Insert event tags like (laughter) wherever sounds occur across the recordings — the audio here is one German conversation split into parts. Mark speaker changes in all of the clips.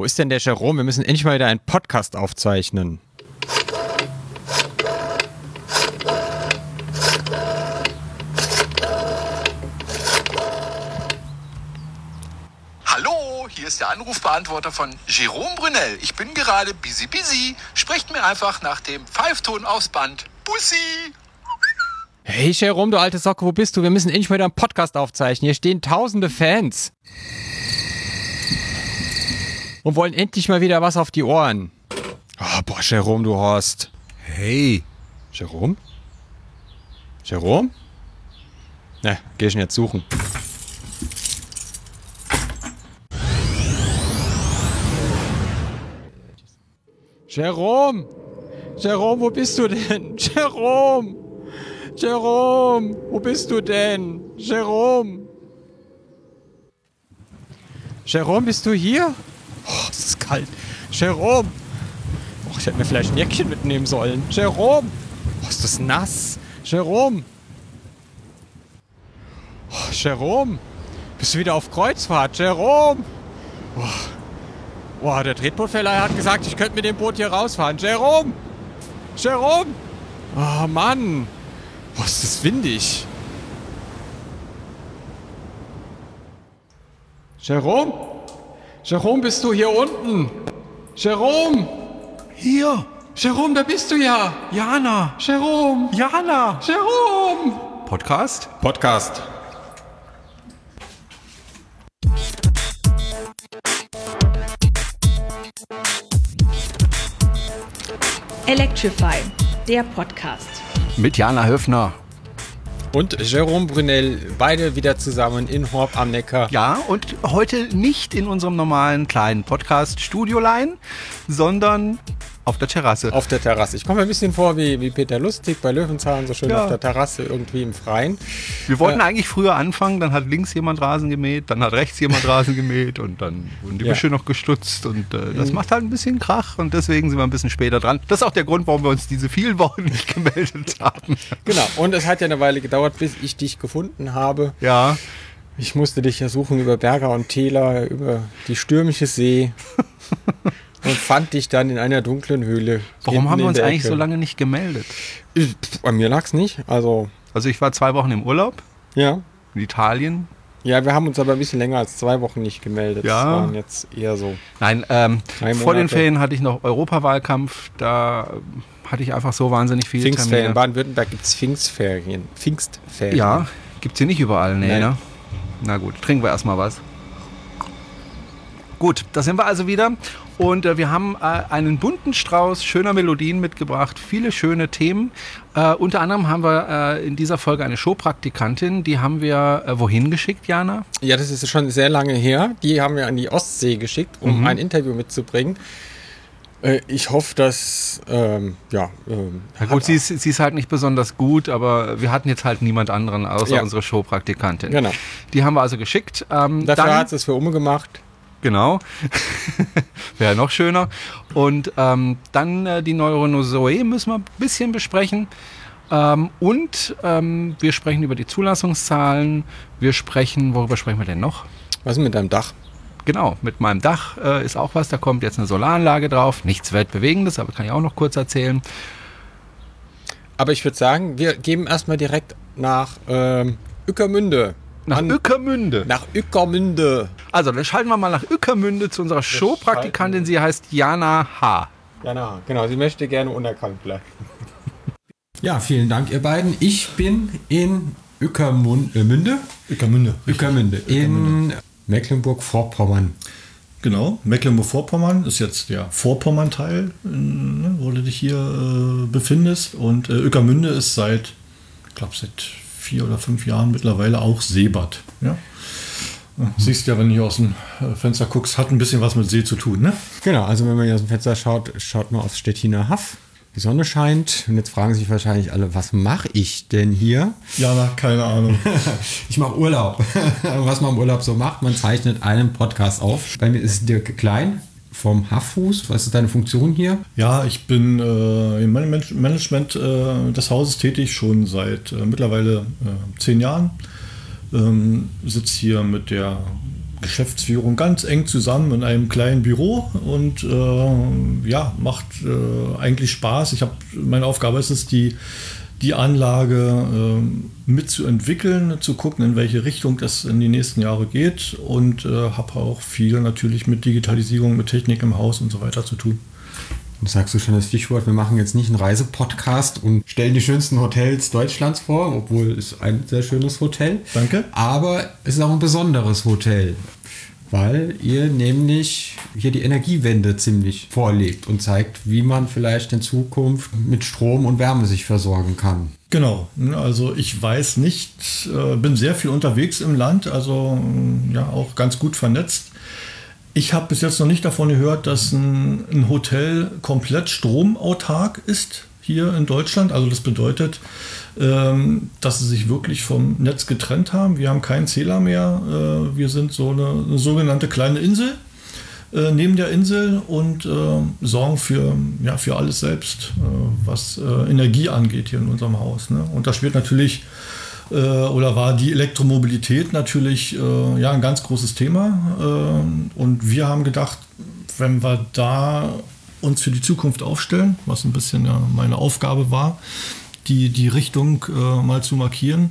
Speaker 1: Wo ist denn der Jerome? Wir müssen endlich mal wieder einen Podcast aufzeichnen.
Speaker 2: Hallo, hier ist der Anrufbeantworter von Jerome Brunel. Ich bin gerade busy busy. Sprecht mir einfach nach dem Pfeifton aufs Band. Bussi!
Speaker 1: Hey Jerome, du alte Socke, wo bist du? Wir müssen endlich mal wieder einen Podcast aufzeichnen. Hier stehen tausende Fans. Und wollen endlich mal wieder was auf die Ohren. Oh, boah, Jerome, du Horst.
Speaker 3: Hey.
Speaker 1: Jerome? Jerome? Na, geh ich ihn jetzt suchen. Jerome! Jerome, wo bist du denn? (laughs) Jerome! Jerome, wo bist du denn? Jerome! Jerome, bist du hier? Oh, es ist kalt. Jerome! Oh, ich hätte mir vielleicht ein Jäckchen mitnehmen sollen. Jerome! Oh, ist das nass. Jerome! Oh, Jerome! Bist du wieder auf Kreuzfahrt? Jerome! Oh. Boah, der Tretbootverleiher hat gesagt, ich könnte mit dem Boot hier rausfahren. Jerome! Jerome! Oh Mann! Boah, ist das windig. Jerome? Jerome, bist du hier unten? Jerome!
Speaker 3: Hier.
Speaker 1: Jerome, da bist du ja!
Speaker 3: Jana.
Speaker 1: Jerome!
Speaker 3: Jana.
Speaker 1: Jerome!
Speaker 3: Podcast?
Speaker 1: Podcast.
Speaker 4: Electrify, der Podcast.
Speaker 3: Mit Jana Höfner.
Speaker 1: Und Jerome Brunel, beide wieder zusammen in Horb am Neckar.
Speaker 3: Ja, und heute nicht in unserem normalen kleinen Podcast Studiolein, sondern auf der Terrasse.
Speaker 1: Auf der Terrasse. Ich komme mir ein bisschen vor wie, wie Peter Lustig bei Löwenzahn, so schön
Speaker 3: Ja.
Speaker 1: auf der Terrasse irgendwie im Freien.
Speaker 3: Wir wollten
Speaker 1: Äh,
Speaker 3: eigentlich früher anfangen, dann hat links jemand Rasen gemäht, dann hat rechts jemand Rasen gemäht und dann wurden die
Speaker 1: Ja.
Speaker 3: Büsche noch gestutzt und äh, das macht halt ein bisschen Krach und deswegen sind wir ein bisschen später dran. Das ist auch der Grund, warum wir uns diese vielen Wochen (laughs) nicht gemeldet haben.
Speaker 1: Genau. Und es hat ja eine Weile gedauert, bis ich dich gefunden habe.
Speaker 3: Ja,
Speaker 1: Ich musste dich ja suchen über Berger und Täler, über die stürmische See. (laughs) und fand dich dann in einer dunklen Höhle.
Speaker 3: warum haben wir uns eigentlich so lange nicht gemeldet?
Speaker 1: Ich- Bei mir lag's nicht. Also,
Speaker 3: Also ich war zwei Wochen im Urlaub
Speaker 1: ja.
Speaker 3: in Italien.
Speaker 1: Ja, wir haben uns aber ein bisschen länger als zwei Wochen nicht gemeldet.
Speaker 3: Ja.
Speaker 1: Das waren jetzt eher so.
Speaker 3: Nein, ähm, vor den. Ferien hatte ich noch Europawahlkampf. Da hatte ich einfach so wahnsinnig viele
Speaker 1: Pfingstferien. In. Baden-Württemberg gibt's Pfingstferien. Pfingstferien.
Speaker 3: Ja, gibt's hier nicht überall, nee,
Speaker 1: Nein.
Speaker 3: ne? Na gut, trinken wir erstmal was. Gut, da sind wir also wieder. Und äh, wir haben äh, einen bunten Strauß schöner Melodien mitgebracht, viele schöne Themen. Äh, unter anderem haben wir äh, in dieser Folge eine Showpraktikantin, die haben wir äh, wohin geschickt, Jana?
Speaker 1: Ja, das ist schon sehr lange her. Die haben wir an die Ostsee geschickt, um
Speaker 3: Mhm.
Speaker 1: ein Interview mitzubringen. Äh, Ich hoffe, dass, ähm, ja, ähm,
Speaker 3: Na gut, sie ist, sie ist halt nicht besonders gut, aber wir hatten jetzt halt niemand anderen außer
Speaker 1: Ja.
Speaker 3: unsere Showpraktikantin.
Speaker 1: genau.
Speaker 3: Die haben wir also geschickt. Ähm,
Speaker 1: Dafür hat es für Umme gemacht.
Speaker 3: Genau. (laughs) Wäre noch schöner. Und ähm, dann äh, die Neuronozoe müssen wir ein bisschen besprechen. Ähm, und ähm, wir sprechen über die Zulassungszahlen. Wir sprechen, worüber sprechen wir denn noch?
Speaker 1: Was ist mit deinem Dach?
Speaker 3: Genau, mit meinem Dach äh, ist auch was. Da kommt jetzt eine Solaranlage drauf. Nichts Weltbewegendes, aber kann ich auch noch kurz erzählen.
Speaker 1: Aber ich würde sagen, wir geben erstmal direkt nach ähm, Ückermünde.
Speaker 3: Nach
Speaker 1: An-
Speaker 3: Ückermünde.
Speaker 1: Nach Ückermünde.
Speaker 3: Also, dann schalten wir mal nach Ückermünde zu unserer Showpraktikantin. Sie heißt Jana H.
Speaker 1: Ja, na, genau. Sie möchte gerne unerkannt bleiben. (laughs) Ja, vielen Dank, ihr beiden. Ich bin in Ückermünde.
Speaker 5: Ickermünde.
Speaker 1: Ückermünde. In Mecklenburg-Vorpommern.
Speaker 5: Genau, Mecklenburg-Vorpommern ist jetzt der Vorpommern-Teil, äh, ne, wo du dich hier äh, befindest. Und äh, Ückermünde ist seit, ich glaube, seit vier oder fünf Jahren mittlerweile auch Seebad. Ja? Äh, Siehst ja, wenn du aus dem äh, Fenster guckst, hat ein bisschen was mit See zu tun. Ne?
Speaker 1: Genau, also wenn man hier aus dem Fenster schaut, schaut man aufs Stettiner Haff. Die Sonne scheint und jetzt fragen sich wahrscheinlich alle, was mache ich denn hier?
Speaker 5: Ja, na, keine Ahnung. (laughs)
Speaker 1: Ich mache Urlaub. (laughs) was man im Urlaub so macht, man zeichnet einen Podcast auf. Bei mir ist Dirk Klein vom Hafffuß. Was ist deine Funktion hier?
Speaker 5: Ja, ich bin äh, im Man- Management äh, des Hauses tätig, schon seit äh, mittlerweile äh, zehn Jahren. Ähm, sitze hier mit der Geschäftsführung ganz eng zusammen in einem kleinen Büro und äh, ja, macht äh, eigentlich Spaß. Ich habe meine Aufgabe ist es, die, die Anlage äh, mitzuentwickeln, zu gucken, in welche Richtung das in die nächsten Jahre geht und äh, habe auch viel natürlich mit Digitalisierung, mit Technik im Haus und so weiter zu tun.
Speaker 1: Du sagst du schon das Stichwort, wir machen jetzt nicht einen Reisepodcast und stellen die schönsten Hotels Deutschlands vor, obwohl es ein sehr schönes Hotel.
Speaker 5: Danke.
Speaker 1: Aber es ist auch ein besonderes Hotel, weil ihr nämlich hier die Energiewende ziemlich vorlegt und zeigt, wie man vielleicht in Zukunft mit Strom und Wärme sich versorgen kann.
Speaker 5: Genau, also ich weiß nicht, äh, bin sehr viel unterwegs im Land, also ja auch ganz gut vernetzt. Ich habe bis jetzt noch nicht davon gehört, dass ein, ein, Hotel komplett stromautark ist hier in Deutschland. Also das bedeutet, dass sie sich wirklich vom Netz getrennt haben. Wir haben keinen Zähler mehr. Äh, wir sind so eine, eine sogenannte kleine Insel äh, neben der Insel und äh, sorgen für, ja, für alles selbst, äh, was äh, Energie angeht hier in unserem Haus. Ne? Und da spielt natürlich äh, oder war die Elektromobilität natürlich ja, ein ganz großes Thema. Und wir haben gedacht, wenn wir da uns für die Zukunft aufstellen, was ein bisschen ja meine Aufgabe war, die, die Richtung äh, mal zu markieren,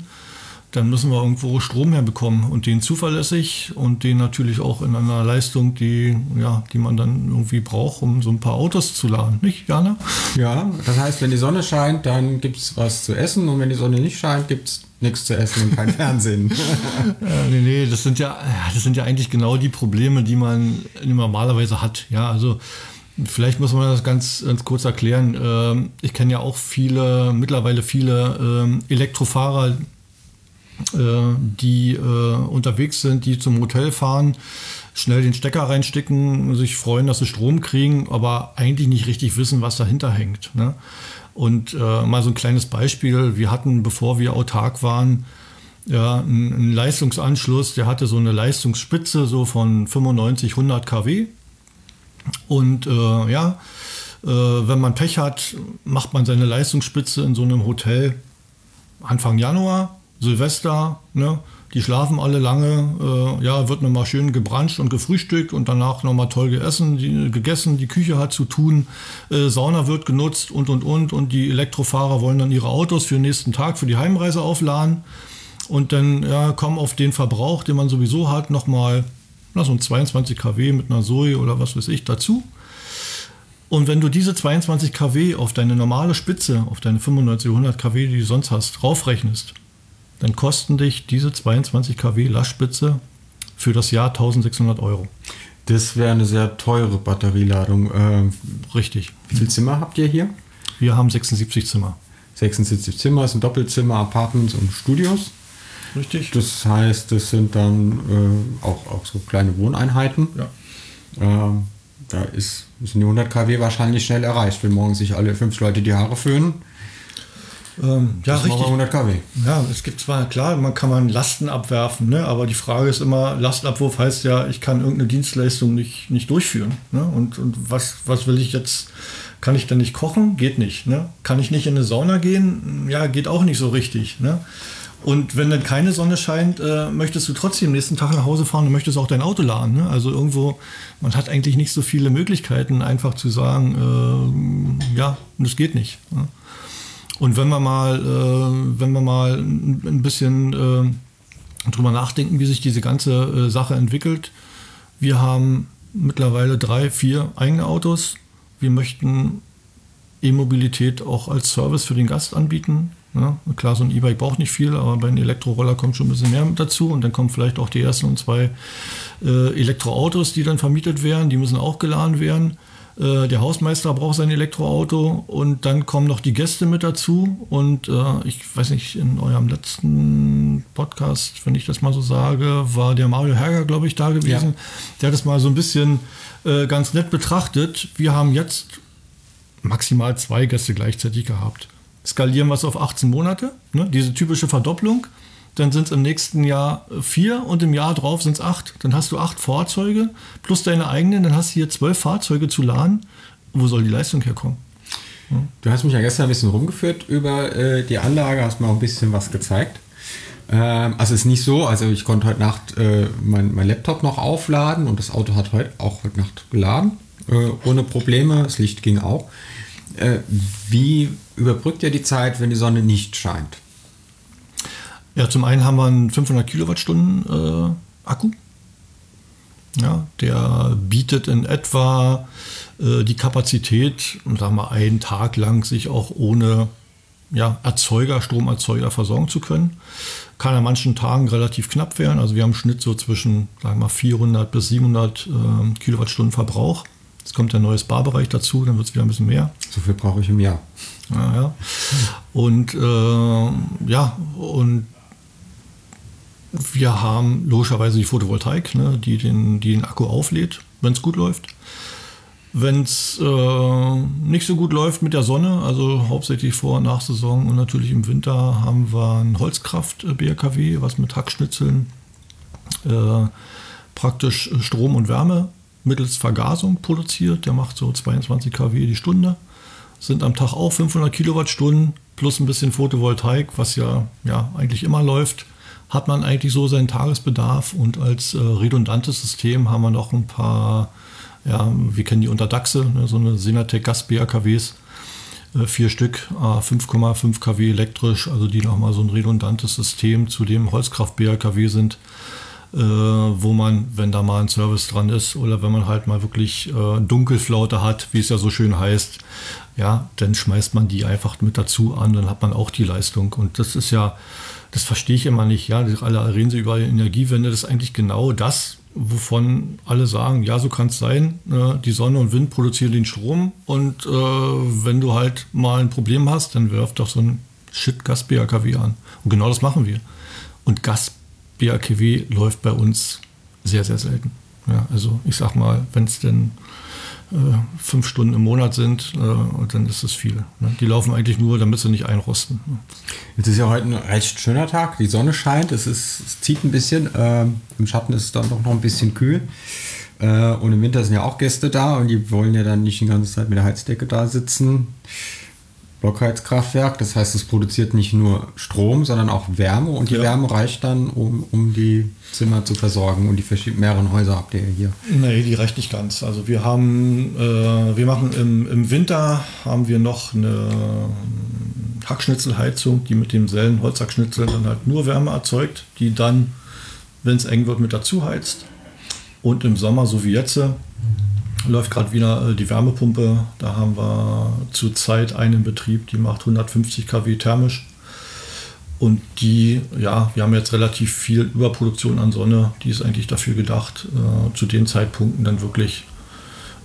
Speaker 5: dann müssen wir irgendwo Strom herbekommen und den zuverlässig und den natürlich auch in einer Leistung, die, ja, die man dann irgendwie braucht, um so ein paar Autos zu laden. Nicht, Jana?
Speaker 1: Ja, das heißt, wenn die Sonne scheint, dann gibt es was zu essen und wenn die Sonne nicht scheint, gibt es nichts zu essen und kein (laughs) Fernsehen.
Speaker 5: äh, nee, nee, das sind ja, das sind ja eigentlich genau die Probleme, die man normalerweise hat. Ja, also vielleicht muss man das ganz, ganz kurz erklären. Ähm, ich kenne ja auch viele, mittlerweile viele ähm, Elektrofahrer, äh, die äh, unterwegs sind, die zum Hotel fahren, schnell den Stecker reinstecken, sich freuen, dass sie Strom kriegen, aber eigentlich nicht richtig wissen, was dahinter hängt. Ne? Und äh, mal so ein kleines Beispiel. Wir hatten, bevor wir autark waren, ja, einen Leistungsanschluss, der hatte so eine Leistungsspitze so von 95, 100 kW. Und äh, ja, äh, wenn man Pech hat, macht man seine Leistungsspitze in so einem Hotel Anfang Januar, Silvester, ne? Die schlafen alle lange, äh, ja, wird nochmal schön gebranscht und gefrühstückt und danach nochmal toll gegessen, die, gegessen, die Küche hat zu tun, äh, Sauna wird genutzt und und und und die Elektrofahrer wollen dann ihre Autos für den nächsten Tag, für die Heimreise aufladen und dann ja, kommen auf den Verbrauch, den man sowieso hat, nochmal so ein 22 kW mit einer Zoe oder was weiß ich dazu. Und wenn du diese 22 kW auf deine normale Spitze, auf deine 95, 100 kW, die du sonst hast, draufrechnest, dann kosten dich diese 22 kW Lastspitze für das Jahr 1600 Euro.
Speaker 1: Das wäre eine sehr teure Batterieladung. Ähm,
Speaker 5: Richtig.
Speaker 1: Wie viele Zimmer habt ihr hier?
Speaker 5: Wir haben 76 Zimmer.
Speaker 1: 76 Zimmer, das sind Doppelzimmer, Apartments und Studios.
Speaker 5: Richtig.
Speaker 1: Das heißt, das sind dann äh, auch, auch so kleine Wohneinheiten.
Speaker 5: Ja.
Speaker 1: Ähm, da ist, sind die 100 kW wahrscheinlich schnell erreicht, wenn morgen sich alle fünf Leute die Haare föhnen.
Speaker 5: Ähm, ja, richtig.
Speaker 1: 100 kW.
Speaker 5: Ja, es gibt zwar, klar, man kann man Lasten abwerfen, ne? aber die Frage ist immer, Lastenabwurf heißt ja, ich kann irgendeine Dienstleistung nicht, nicht durchführen. Ne? Und, und was, was will ich jetzt, kann ich denn nicht kochen? Geht nicht. Ne? Kann ich nicht in eine Sauna gehen? Ja, geht auch nicht so richtig. Ne? Und wenn dann keine Sonne scheint, äh, möchtest du trotzdem nächsten Tag nach Hause fahren und möchtest auch dein Auto laden. Ne? Also irgendwo, man hat eigentlich nicht so viele Möglichkeiten, einfach zu sagen, äh, ja, das geht nicht. Ne? Und wenn wir mal, äh, wenn wir mal ein bisschen äh, drüber nachdenken, wie sich diese ganze äh, Sache entwickelt, wir haben mittlerweile drei, vier eigene Autos. Wir möchten E-Mobilität auch als Service für den Gast anbieten. Ja, klar, so ein E-Bike braucht nicht viel, aber bei einem Elektroroller kommt schon ein bisschen mehr mit dazu und dann kommen vielleicht auch die ersten und zwei äh, Elektroautos, die dann vermietet werden, die müssen auch geladen werden. Äh, der Hausmeister braucht sein Elektroauto und dann kommen noch die Gäste mit dazu. Und äh, ich weiß nicht, in eurem letzten Podcast, wenn ich das mal so sage, war der Mario Herger, glaube ich, da gewesen. Der hat das mal so ein bisschen äh, ganz nett betrachtet. Wir haben jetzt maximal zwei Gäste gleichzeitig gehabt. Skalieren wir es auf 18 Monate, ne? diese typische Verdopplung. Dann sind es im nächsten Jahr vier und im Jahr drauf sind es acht. Dann hast du acht Fahrzeuge plus deine eigenen, dann hast du hier zwölf Fahrzeuge zu laden. Wo soll die Leistung herkommen?
Speaker 1: Du hast mich ja gestern ein bisschen rumgeführt über äh, die Anlage, hast mir auch ein bisschen was gezeigt. Ähm, also ist nicht so, also ich konnte heute Nacht äh, mein, mein Laptop noch aufladen und das Auto hat heute auch heute Nacht geladen, äh, ohne Probleme, das Licht ging auch. Äh, wie überbrückt ihr die Zeit, wenn die Sonne nicht scheint?
Speaker 5: Ja, zum einen haben wir einen 500 Kilowattstunden äh, Akku. Ja, der bietet in etwa äh, die Kapazität, sagen wir, einen Tag lang sich auch ohne ja, Erzeuger, Stromerzeuger versorgen zu können. Kann an manchen Tagen relativ knapp werden. Also wir haben im Schnitt so zwischen sagen wir mal 400 bis 700 äh, Kilowattstunden Verbrauch. Jetzt kommt der neue Sparbereich dazu, dann wird es wieder ein bisschen mehr.
Speaker 1: So viel brauche ich im Jahr.
Speaker 5: Ja, ja. Und äh, ja, und wir haben logischerweise die Photovoltaik, ne, die, den, die den Akku auflädt, wenn es gut läuft. Wenn es äh, nicht so gut läuft mit der Sonne, also hauptsächlich vor- und Nachsaison und natürlich im Winter, haben wir ein Holzkraft-BRKW, was mit Hackschnitzeln äh, praktisch Strom und Wärme mittels Vergasung produziert. Der macht so 22 kW die Stunde. Sind am Tag auch 500 Kilowattstunden plus ein bisschen Photovoltaik, was ja, ja eigentlich immer läuft hat man eigentlich so seinen Tagesbedarf und als äh, redundantes System haben wir noch ein paar, ja, wir kennen die unter Dachse, ne, so eine Senatec Gas BRKWs, äh, vier Stück, äh, 5,5 kW elektrisch, also die nochmal so ein redundantes System zu dem Holzkraft BRKW sind, wo man, wenn da mal ein Service dran ist oder wenn man halt mal wirklich äh, Dunkelflaute hat, wie es ja so schön heißt, ja, dann schmeißt man die einfach mit dazu an, dann hat man auch die Leistung und das ist ja das verstehe ich immer nicht. Ja, alle reden sie über Energiewende. Das ist eigentlich genau das, wovon alle sagen, ja, so kann es sein. Ne? Die Sonne und Wind produzieren den Strom und äh, wenn du halt mal ein Problem hast, dann wirf doch so ein Shit Gas BAKW an. Und genau das machen wir. Und Gas BAKW läuft bei uns sehr, sehr selten. Ja, also ich sag mal, wenn es denn äh, fünf Stunden im Monat sind, äh, dann ist es viel. Ne? Die laufen eigentlich nur, damit sie nicht einrosten. Ne?
Speaker 1: Jetzt ist ja heute ein recht schöner Tag, die Sonne scheint, es, ist, es zieht ein bisschen, ähm, im Schatten ist es dann doch noch ein bisschen kühl. Äh, und im Winter sind ja auch Gäste da und die wollen ja dann nicht die ganze Zeit mit der Heizdecke da sitzen. Blockheizkraftwerk, das heißt, es produziert nicht nur Strom, sondern auch Wärme und die
Speaker 5: Ja.
Speaker 1: Wärme reicht dann, um, um die Zimmer zu versorgen und die verschiedenen mehreren Häuser habt ihr hier.
Speaker 5: Nee, die reicht nicht ganz. Also wir haben, äh, wir machen im, im Winter haben wir noch eine Hackschnitzelheizung, die mit demselben Holzhackschnitzel dann halt nur Wärme erzeugt, die dann, wenn es eng wird, mit dazu heizt. Und im Sommer, so wie jetzt, läuft gerade wieder äh, die Wärmepumpe. Da haben wir zurzeit einen Betrieb, die macht 150 kW thermisch. Und die, ja, wir haben jetzt relativ viel Überproduktion an Sonne. Die ist eigentlich dafür gedacht, äh, zu den Zeitpunkten dann wirklich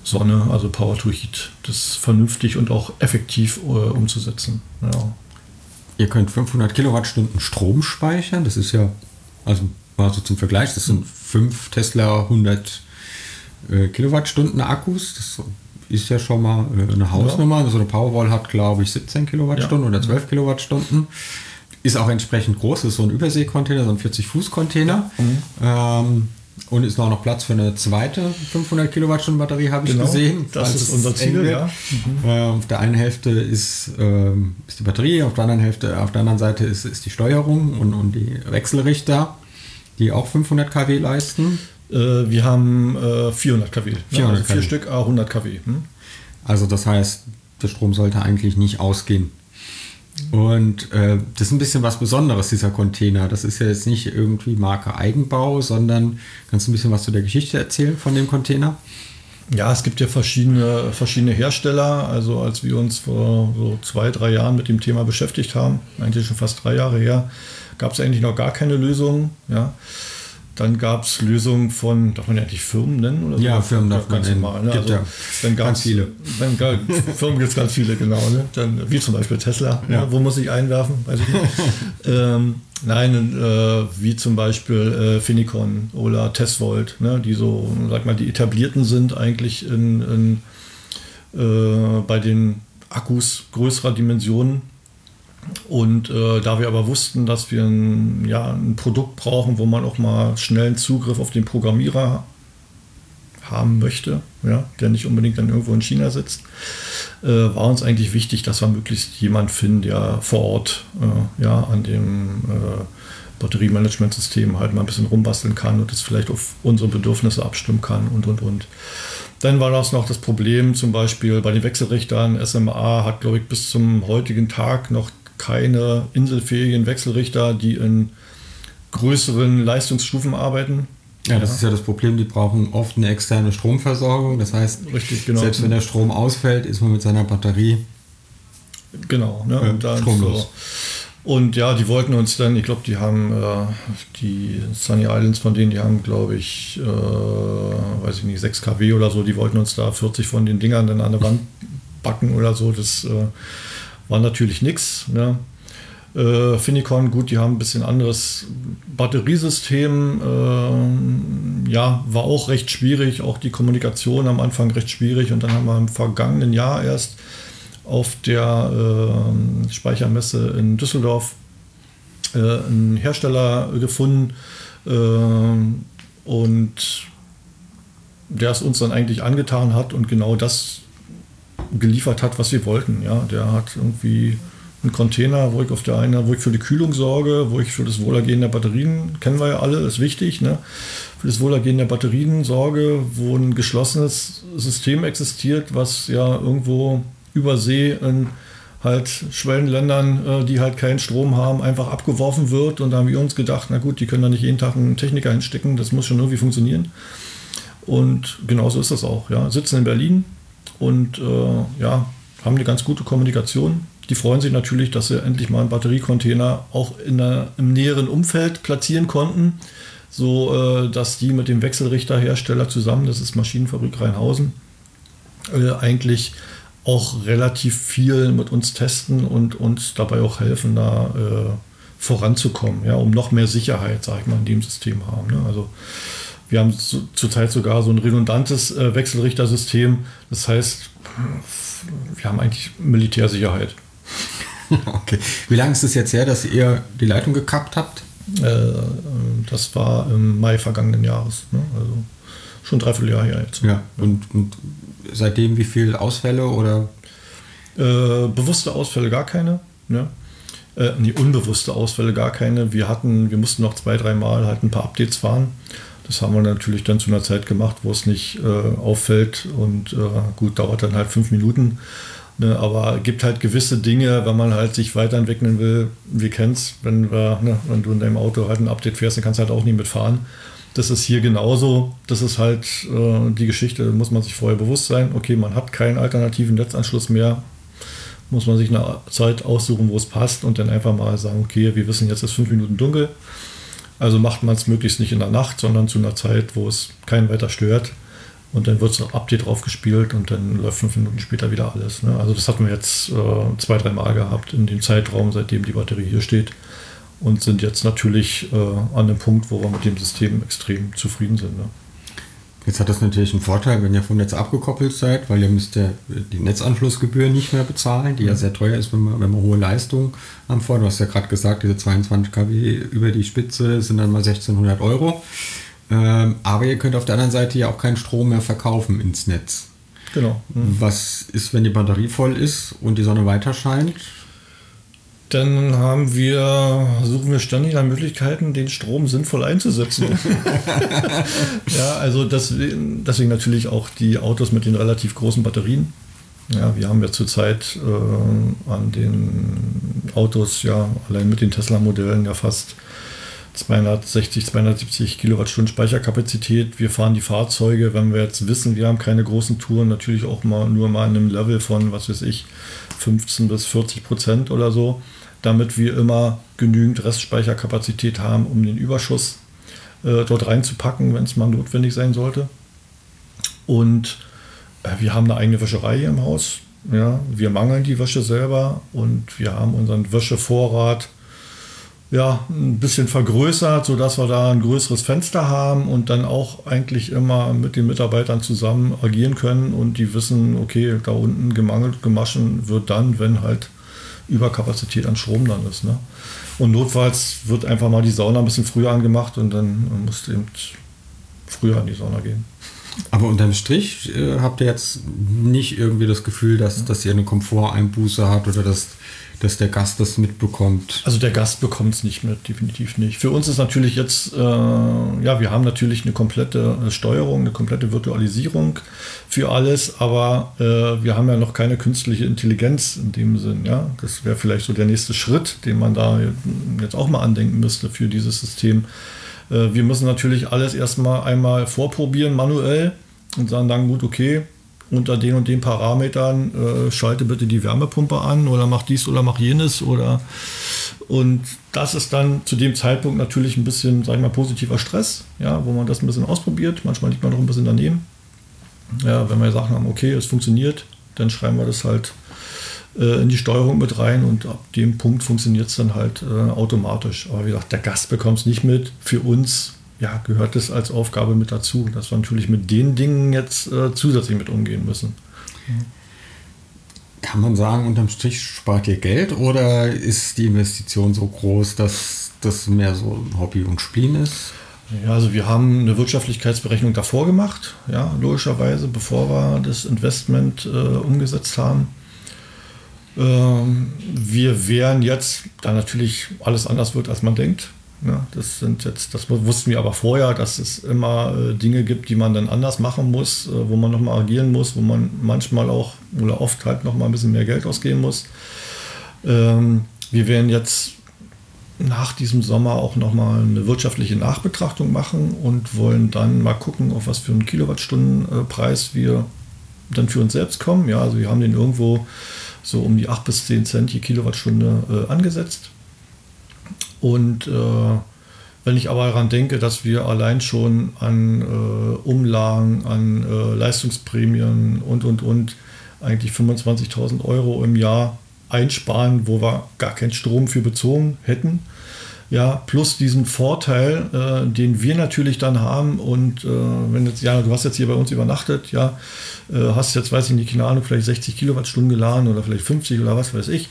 Speaker 5: Sonne, also Power to Heat, das vernünftig und auch effektiv äh, umzusetzen. Ja.
Speaker 1: Ihr könnt 500 Kilowattstunden Strom speichern. Das ist ja, also mal so zum Vergleich, das sind fünf Tesla 100 äh, Kilowattstunden Akkus. Das ist ja schon mal äh, eine Hausnummer. So eine Powerwall hat, glaube ich, 17 Kilowattstunden oder 12 Kilowattstunden. Ist auch entsprechend groß. Das ist so ein Überseekontainer, so ein 40-Fuß-Container. Ähm, und ist auch noch Platz für eine zweite 500 Kilowattstunden Batterie, habe ich
Speaker 5: Genau,
Speaker 1: gesehen.
Speaker 5: das ist unser Ziel, ja.
Speaker 1: Äh, auf der einen Hälfte ist, ähm, ist die Batterie, auf der anderen Hälfte, auf der anderen Seite ist, ist die Steuerung und, und die Wechselrichter, die auch 500 kW leisten.
Speaker 5: Äh, wir haben äh, 400 kW. ne?
Speaker 1: 400
Speaker 5: also vier
Speaker 1: kW.
Speaker 5: Stück, a 100 kW. Hm?
Speaker 1: Also das heißt, der Strom sollte eigentlich nicht ausgehen. Und äh, das ist ein bisschen was Besonderes, dieser Container. Das ist ja jetzt nicht irgendwie Marke Eigenbau, sondern kannst du ein bisschen was zu der Geschichte erzählen von dem Container?
Speaker 5: Ja, es gibt ja verschiedene, verschiedene Hersteller. Also als wir uns vor so zwei, drei Jahren mit dem Thema beschäftigt haben, eigentlich schon fast drei Jahre her, gab es eigentlich noch gar keine Lösung. Ja. Dann gab es Lösungen von, darf man ja eigentlich Firmen nennen? Oder
Speaker 1: Ja, Firmen darf man
Speaker 5: ganz
Speaker 1: nennen.
Speaker 5: normal. Ne?
Speaker 1: Gibt ja
Speaker 5: dann
Speaker 1: ganz viele.
Speaker 5: Dann (laughs) Firmen gibt es ganz viele, genau. Ne? Dann, wie zum Beispiel Tesla.
Speaker 1: Ja.
Speaker 5: Ja. Wo muss ich einwerfen? Weiß ich nicht. (laughs) ähm, nein, äh, wie zum Beispiel äh, Finicon oder Tesvolt, ne? die so, sag mal, die etablierten sind eigentlich in, in, äh, bei den Akkus größerer Dimensionen. Und äh, da wir aber wussten, dass wir ein, ja, ein Produkt brauchen, wo man auch mal schnellen Zugriff auf den Programmierer haben möchte, ja, der nicht unbedingt dann irgendwo in China sitzt, äh, war uns eigentlich wichtig, dass wir möglichst jemand finden, der vor Ort äh, ja, an dem äh, Batteriemanagementsystem halt mal ein bisschen rumbasteln kann und es vielleicht auf unsere Bedürfnisse abstimmen kann und und und. Dann war das noch das Problem, zum Beispiel bei den Wechselrichtern. SMA hat, glaube ich, bis zum heutigen Tag noch keine inselfähigen Wechselrichter, die in größeren Leistungsstufen arbeiten.
Speaker 6: Ja, das ist ja das Problem, die brauchen oft eine externe Stromversorgung. Das heißt,
Speaker 5: Richtig, genau.
Speaker 6: selbst wenn der Strom ausfällt, ist man mit seiner Batterie
Speaker 5: Genau, ne?
Speaker 6: Ja,
Speaker 5: und dann
Speaker 6: stromlos.
Speaker 5: so. Und ja, die wollten uns dann, ich glaube, die haben äh, die Sunny Islands von denen, die haben, glaube ich, äh, weiß ich nicht, 6 kW oder so, die wollten uns da 40 von den Dingern dann an der Wand (laughs) backen oder so. Das äh, war natürlich nichts. Ne? Äh, Finicon, gut, die haben ein bisschen anderes Batteriesystem. Äh, ja, war auch recht schwierig. Auch die Kommunikation am Anfang recht schwierig. Und dann haben wir im vergangenen Jahr erst auf der äh, Speichermesse in Düsseldorf äh, einen Hersteller gefunden. Äh, und der es uns dann eigentlich angetan hat und genau das geliefert hat, was wir wollten. Ja, der hat irgendwie einen Container, wo ich auf der einen, wo ich für die Kühlung sorge, wo ich für das Wohlergehen der Batterien, kennen wir ja alle, ist wichtig, ne? für das Wohlergehen der Batterien sorge, wo ein geschlossenes System existiert, was ja irgendwo über See in halt Schwellenländern, äh, die halt keinen Strom haben, einfach abgeworfen wird. Und da haben wir uns gedacht, na gut, die können da nicht jeden Tag einen Techniker hinstecken, das muss schon irgendwie funktionieren. Und genauso ist das auch. Ja. Sitzen in Berlin und äh, ja, haben eine ganz gute Kommunikation. Die freuen sich natürlich, dass sie endlich mal einen Batteriecontainer auch in der, im näheren Umfeld platzieren konnten, so äh, dass die mit dem Wechselrichterhersteller zusammen, das ist Maschinenfabrik Rheinhausen, äh, eigentlich auch relativ viel mit uns testen und uns dabei auch helfen, da äh, voranzukommen, ja, um noch mehr Sicherheit, sag ich mal, in dem System haben. Ne? Also wir haben zu, zurzeit sogar so ein redundantes äh, Wechselrichtersystem. Das heißt, wir haben eigentlich Militärsicherheit. (laughs)
Speaker 6: Okay. Wie lange ist es jetzt her, dass ihr die Leitung gekappt habt?
Speaker 5: Äh, das war im Mai vergangenen Jahres. Ne? Also schon dreiviertel Jahr her jetzt.
Speaker 6: Ja. Und, und seitdem wie viele Ausfälle oder?
Speaker 5: Äh, bewusste Ausfälle gar keine. Ne? Äh, nee, unbewusste Ausfälle gar keine. Wir hatten, wir mussten noch zwei, dreimal halt ein paar Updates fahren. Das haben wir natürlich dann zu einer Zeit gemacht, wo es nicht äh, auffällt und äh, gut, dauert dann halt fünf Minuten. Ne, aber gibt halt gewisse Dinge, wenn man halt sich weiterentwickeln will. Wir kennen es, wenn, wir, ne, wenn du in deinem Auto halt ein Update fährst, dann kannst du halt auch nicht mitfahren. Das ist hier genauso. Das ist halt äh, die Geschichte, muss man sich vorher bewusst sein. Okay, man hat keinen alternativen Netzanschluss mehr. Muss man sich eine Zeit aussuchen, wo es passt und dann einfach mal sagen, okay, wir wissen, jetzt ist fünf Minuten dunkel. Also macht man es möglichst nicht in der Nacht, sondern zu einer Zeit, wo es keinen weiter stört. Und dann wird es noch Update drauf gespielt und dann läuft fünf Minuten später wieder alles. Ne? Also das hatten wir jetzt äh, zwei, drei Mal gehabt in dem Zeitraum, seitdem die Batterie hier steht. Und sind jetzt natürlich äh, an dem Punkt, wo wir mit dem System extrem zufrieden sind. Ne?
Speaker 6: Jetzt hat das natürlich einen Vorteil, wenn ihr vom Netz abgekoppelt seid, weil ihr müsst ja die Netzanschlussgebühr nicht mehr bezahlen, die ja sehr teuer ist, wenn man, wenn man hohe Leistung am Vor. Du hast ja gerade gesagt, diese 22 kW über die Spitze sind dann mal 1600 Euro. Ähm, aber ihr könnt auf der anderen Seite ja auch keinen Strom mehr verkaufen ins Netz.
Speaker 5: Genau. Mhm.
Speaker 6: Was ist, wenn die Batterie voll ist und die Sonne weiter scheint?
Speaker 5: Dann haben wir, suchen wir ständig nach Möglichkeiten, den Strom sinnvoll einzusetzen. (laughs) ja, also deswegen, deswegen natürlich auch die Autos mit den relativ großen Batterien. Ja, wir haben ja zurzeit äh, an den Autos ja allein mit den Tesla-Modellen ja fast 260, 270 Kilowattstunden Speicherkapazität. Wir fahren die Fahrzeuge, wenn wir jetzt wissen, wir haben keine großen Touren, natürlich auch mal nur mal in einem Level von, was weiß ich, 15 bis 40 Prozent oder so, damit wir immer genügend Restspeicherkapazität haben, um den Überschuss äh, dort reinzupacken, wenn es mal notwendig sein sollte. Und äh, wir haben eine eigene Wäscherei hier im Haus. Ja, wir mangeln die Wäsche selber und wir haben unseren Wäschevorrat ja, ein bisschen vergrößert, sodass wir da ein größeres Fenster haben und dann auch eigentlich immer mit den Mitarbeitern zusammen agieren können und die wissen, okay, da unten gemangelt, gemaschen wird dann, wenn halt Überkapazität an Strom dann ist. Ne? Und notfalls wird einfach mal die Sauna ein bisschen früher angemacht und dann muss eben früher in die Sauna gehen.
Speaker 6: Aber unterm Strich äh, habt ihr jetzt nicht irgendwie das Gefühl, dass, dass ihr eine Komforteinbuße habt oder dass, dass der Gast das mitbekommt.
Speaker 5: Also der Gast bekommt es nicht mit, definitiv nicht. Für uns ist natürlich jetzt, äh, ja, wir haben natürlich eine komplette Steuerung, eine komplette Virtualisierung für alles, aber äh, wir haben ja noch keine künstliche Intelligenz in dem Sinn. Ja, das wäre vielleicht so der nächste Schritt, den man da jetzt auch mal andenken müsste für dieses System. Äh, wir müssen natürlich alles erstmal einmal vorprobieren manuell und sagen dann gut, okay, unter den und den Parametern äh, schalte bitte die Wärmepumpe an oder mach dies oder mach jenes oder und das ist dann zu dem Zeitpunkt natürlich ein bisschen, sag ich mal, positiver Stress, ja, wo man das ein bisschen ausprobiert. Manchmal liegt man noch ein bisschen daneben. Ja, wenn wir Sachen haben, okay, es funktioniert, dann schreiben wir das halt in die Steuerung mit rein und ab dem Punkt funktioniert es dann halt äh, automatisch. Aber wie gesagt, der Gast bekommt es nicht mit. Für uns ja, gehört es als Aufgabe mit dazu, dass wir natürlich mit den Dingen jetzt äh, zusätzlich mit umgehen müssen.
Speaker 6: Kann man sagen, unterm Strich spart ihr Geld oder ist die Investition so groß, dass das mehr so ein Hobby und Spielen ist?
Speaker 5: Ja, also wir haben eine Wirtschaftlichkeitsberechnung davor gemacht, ja, logischerweise, bevor wir das Investment äh, umgesetzt haben. Ähm, wir wären jetzt, da natürlich alles anders wird, als man denkt, ja, das sind jetzt, das wussten wir aber vorher, dass es immer äh, Dinge gibt, die man dann anders machen muss, äh, wo man nochmal agieren muss, wo man manchmal auch oder oft halt nochmal ein bisschen mehr Geld ausgeben muss. Ähm, wir werden jetzt nach diesem Sommer auch nochmal eine wirtschaftliche Nachbetrachtung machen und wollen dann mal gucken, auf was für einen Kilowattstundenpreis wir dann für uns selbst kommen. Ja, also wir haben den irgendwo so um die 8 bis 10 Cent je Kilowattstunde äh, angesetzt. Und äh, wenn ich aber daran denke, dass wir allein schon an äh, Umlagen, an äh, Leistungsprämien und, und, und eigentlich 25.000 Euro im Jahr einsparen, wo wir gar keinen Strom für bezogen hätten. Ja, plus diesen Vorteil, äh, den wir natürlich dann haben. Und äh, wenn jetzt, ja, du hast jetzt hier bei uns übernachtet, ja, äh, hast jetzt, weiß ich nicht, keine Ahnung, vielleicht 60 Kilowattstunden geladen oder vielleicht 50 oder was weiß ich.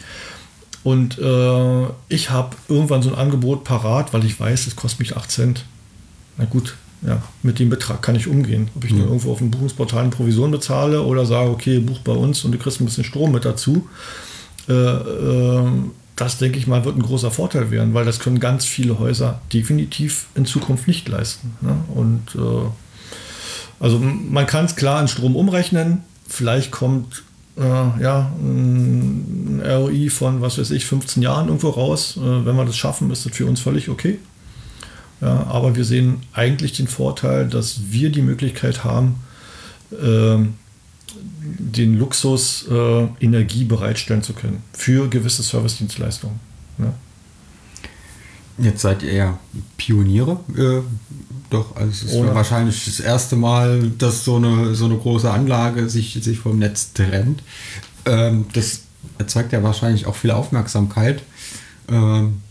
Speaker 5: Und äh, ich habe irgendwann so ein Angebot parat, weil ich weiß, es kostet mich 8 Cent. Na gut, ja, mit dem Betrag kann ich umgehen. Ob ich mhm. nur irgendwo auf dem Buchungsportal eine Provision bezahle oder sage, okay, buch bei uns und du kriegst ein bisschen Strom mit dazu. Äh, äh, das, denke ich mal, wird ein großer Vorteil werden, weil das können ganz viele Häuser definitiv in Zukunft nicht leisten. Ne? Und äh, also man kann es klar in Strom umrechnen. Vielleicht kommt äh, ja, ein ROI von, was weiß ich, 15 Jahren irgendwo raus. Äh, wenn wir das schaffen, ist das für uns völlig okay. Ja, aber wir sehen eigentlich den Vorteil, dass wir die Möglichkeit haben, äh, den Luxus äh, Energie bereitstellen zu können für gewisse Servicedienstleistungen. Ja.
Speaker 6: Jetzt seid ihr ja Pioniere, äh, doch, also es ist wahrscheinlich das erste Mal, dass so eine, so eine große Anlage sich, sich vom Netz trennt. Ähm, das erzeugt ja wahrscheinlich auch viel Aufmerksamkeit. Ähm,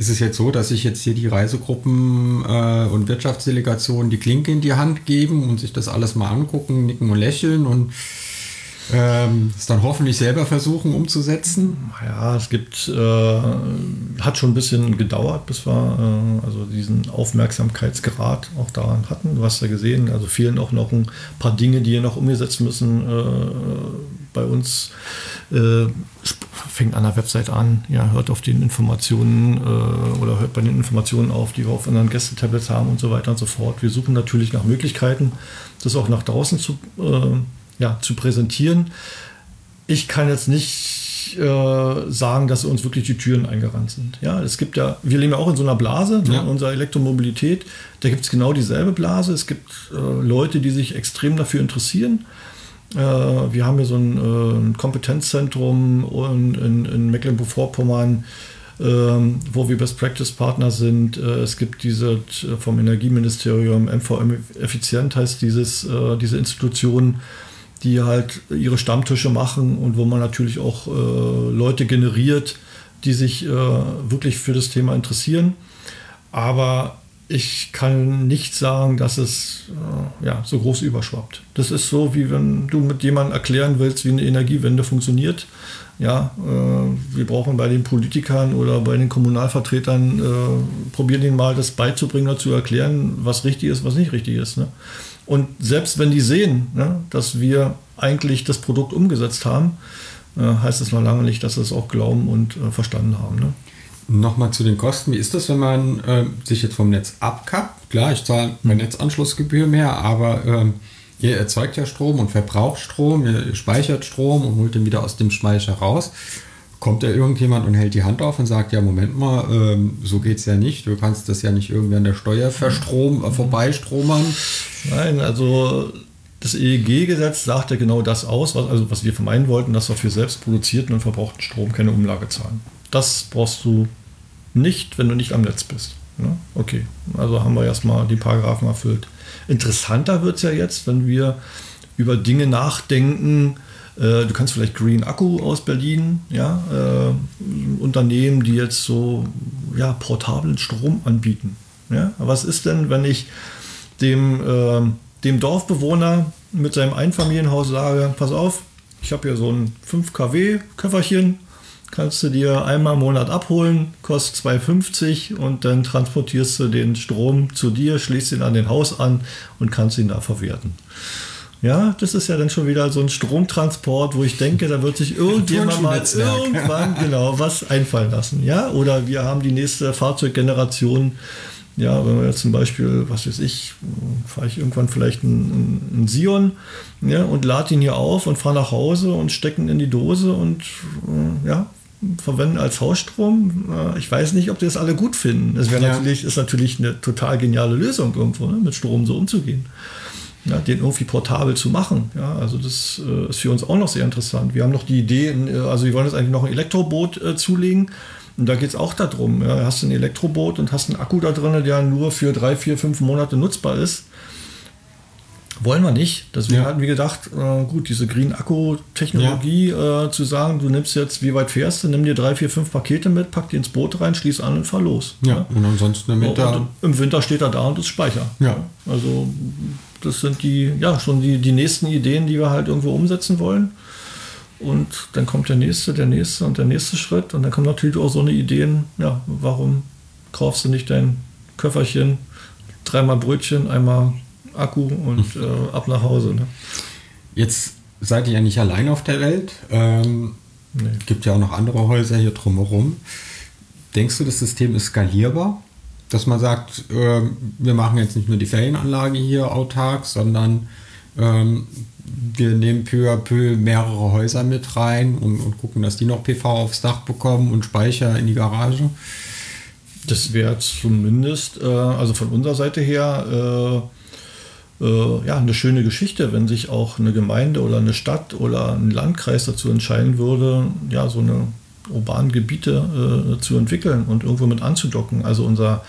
Speaker 6: ist es jetzt so, dass sich jetzt hier die Reisegruppen äh, und Wirtschaftsdelegationen die Klinke in die Hand geben und sich das alles mal angucken, nicken und lächeln und ähm, es dann hoffentlich selber versuchen umzusetzen?
Speaker 5: Ja, es gibt, äh, hat schon ein bisschen gedauert, bis wir äh, also diesen Aufmerksamkeitsgrad auch daran hatten. Du hast ja gesehen, also fehlen auch noch ein paar Dinge, die hier noch umgesetzt müssen. Äh, bei uns äh, fängt an der Website an, ja, hört auf den Informationen äh, oder hört bei den Informationen auf, die wir auf unseren Gästetablets haben und so weiter und so fort. Wir suchen natürlich nach Möglichkeiten, das auch nach draußen zu äh, ja, zu präsentieren. Ich kann jetzt nicht äh, sagen, dass uns wirklich die Türen eingerannt sind. Ja, es gibt ja, wir leben ja auch in so einer Blase, ne, ja. ne, unserer Elektromobilität. Da gibt es genau dieselbe Blase. Es gibt äh, Leute, die sich extrem dafür interessieren. Äh, wir haben hier so ein, äh, Kompetenzzentrum in, in, Mecklenburg-Vorpommern, ähm, wo wir Best Practice Partner sind. Äh, es gibt diese vom Energieministerium, MVM Effizient heißt dieses, diese Institution, die halt ihre Stammtische machen und wo man natürlich auch Leute generiert, die sich wirklich für das Thema interessieren. Aber ich kann nicht sagen, dass es äh, ja, so groß überschwappt. Das ist so, wie wenn du mit jemandem erklären willst, wie eine Energiewende funktioniert. Ja, äh, wir brauchen bei den Politikern oder bei den Kommunalvertretern, äh, probieren ihnen mal das beizubringen oder zu erklären, was richtig ist, was nicht richtig ist. Ne? Und selbst wenn die sehen, ne, dass wir eigentlich das Produkt umgesetzt haben, äh, heißt es noch lange nicht, dass sie es auch glauben und äh, verstanden haben. Ne?
Speaker 1: Nochmal zu den Kosten. Wie ist das, wenn man äh, sich jetzt vom Netz abkappt? Klar, ich zahle meine Netzanschlussgebühr mehr, aber ähm, ihr erzeugt ja Strom und verbraucht Strom, ihr speichert Strom und holt den wieder aus dem Speicher raus. Kommt da irgendjemand und hält die Hand auf und sagt, ja, Moment mal, ähm, so geht's ja nicht. Du kannst das ja nicht irgendwie an der Steuer verstrom, äh, vorbeistromern.
Speaker 5: Nein, also das EEG-Gesetz sagt ja genau das aus, was, also was wir vermeiden wollten, dass wir für selbst produzierten und verbrauchten Strom keine Umlage zahlen. Das brauchst du nicht, wenn du nicht am Netz bist. Ne? Okay, also haben wir erstmal die Paragraphen erfüllt. Interessanter wird es ja jetzt, wenn wir über Dinge nachdenken. Äh, du kannst vielleicht Green Akku aus Berlin, ja, äh, Unternehmen, die jetzt so ja, portablen Strom anbieten. Ja? Was ist denn, wenn ich dem, äh, dem Dorfbewohner mit seinem Einfamilienhaus sage, pass auf, ich habe hier so ein 5 kW Köfferchen, kannst du dir einmal im Monat abholen, kostet 2,50 und dann transportierst du den Strom zu dir, schließt ihn an den Haus an und kannst ihn da verwerten. Ja, das ist ja dann schon wieder so ein Stromtransport, wo ich denke, da wird sich (laughs) irgendjemand mal irgendwann genau was einfallen lassen. Ja, oder wir haben die nächste Fahrzeuggeneration. Ja, wenn wir jetzt zum Beispiel, was weiß ich, fahre ich irgendwann vielleicht einen, einen Sion ja, und lade ihn hier auf und fahre nach Hause und stecke ihn in die Dose und äh, ja, verwenden als Hausstrom. Äh, Ich weiß nicht, ob die das alle gut finden. Das wäre
Speaker 1: Ja.
Speaker 5: natürlich, ist natürlich eine total geniale Lösung irgendwo, ne, mit Strom so umzugehen. Ja, den irgendwie portabel zu machen. Ja, also das äh, ist für uns auch noch sehr interessant. Wir haben noch die Idee, äh, also wir wollen jetzt eigentlich noch ein Elektroboot äh, zulegen. Und da geht es auch darum, ja, hast du ein Elektroboot und hast einen Akku da drin, der nur für drei, vier, fünf Monate nutzbar ist. Wollen wir nicht. Deswegen
Speaker 1: Ja.
Speaker 5: hatten wir gedacht, äh, gut, diese Green Akku-Technologie äh, zu sagen, du nimmst jetzt, wie weit fährst du, nimm dir drei, vier, fünf Pakete mit, pack die ins Boot rein, schließ an und fahr los.
Speaker 1: Ja, und ansonsten im Winter.
Speaker 5: Und Im Winter steht er da und ist Speicher.
Speaker 1: Ja.
Speaker 5: Also das sind die, ja, schon die, die nächsten Ideen, die wir halt irgendwo umsetzen wollen. Und dann kommt der nächste, der nächste und der nächste Schritt. Und dann kommen natürlich auch so eine Ideen, ja, warum kaufst du nicht dein Köfferchen, dreimal Brötchen, einmal Akku und äh, ab nach Hause. Ne?
Speaker 1: Jetzt seid ihr ja nicht allein auf der Welt. Ähm,
Speaker 5: Nee.
Speaker 1: Gibt ja auch noch andere Häuser hier drumherum. Denkst du, das System ist skalierbar? Dass man sagt, ähm, wir machen jetzt nicht nur die Ferienanlage hier autark, sondern ähm, wir nehmen peu à peu mehrere Häuser mit rein und, und gucken, dass die noch PV aufs Dach bekommen und Speicher in die Garage.
Speaker 5: Das wäre zumindest, äh, also von unserer Seite her, äh, ja, eine schöne Geschichte, wenn sich auch eine Gemeinde oder eine Stadt oder ein Landkreis dazu entscheiden würde, ja, so eine urbanen Gebiete äh, zu entwickeln und irgendwo mit anzudocken. Also unser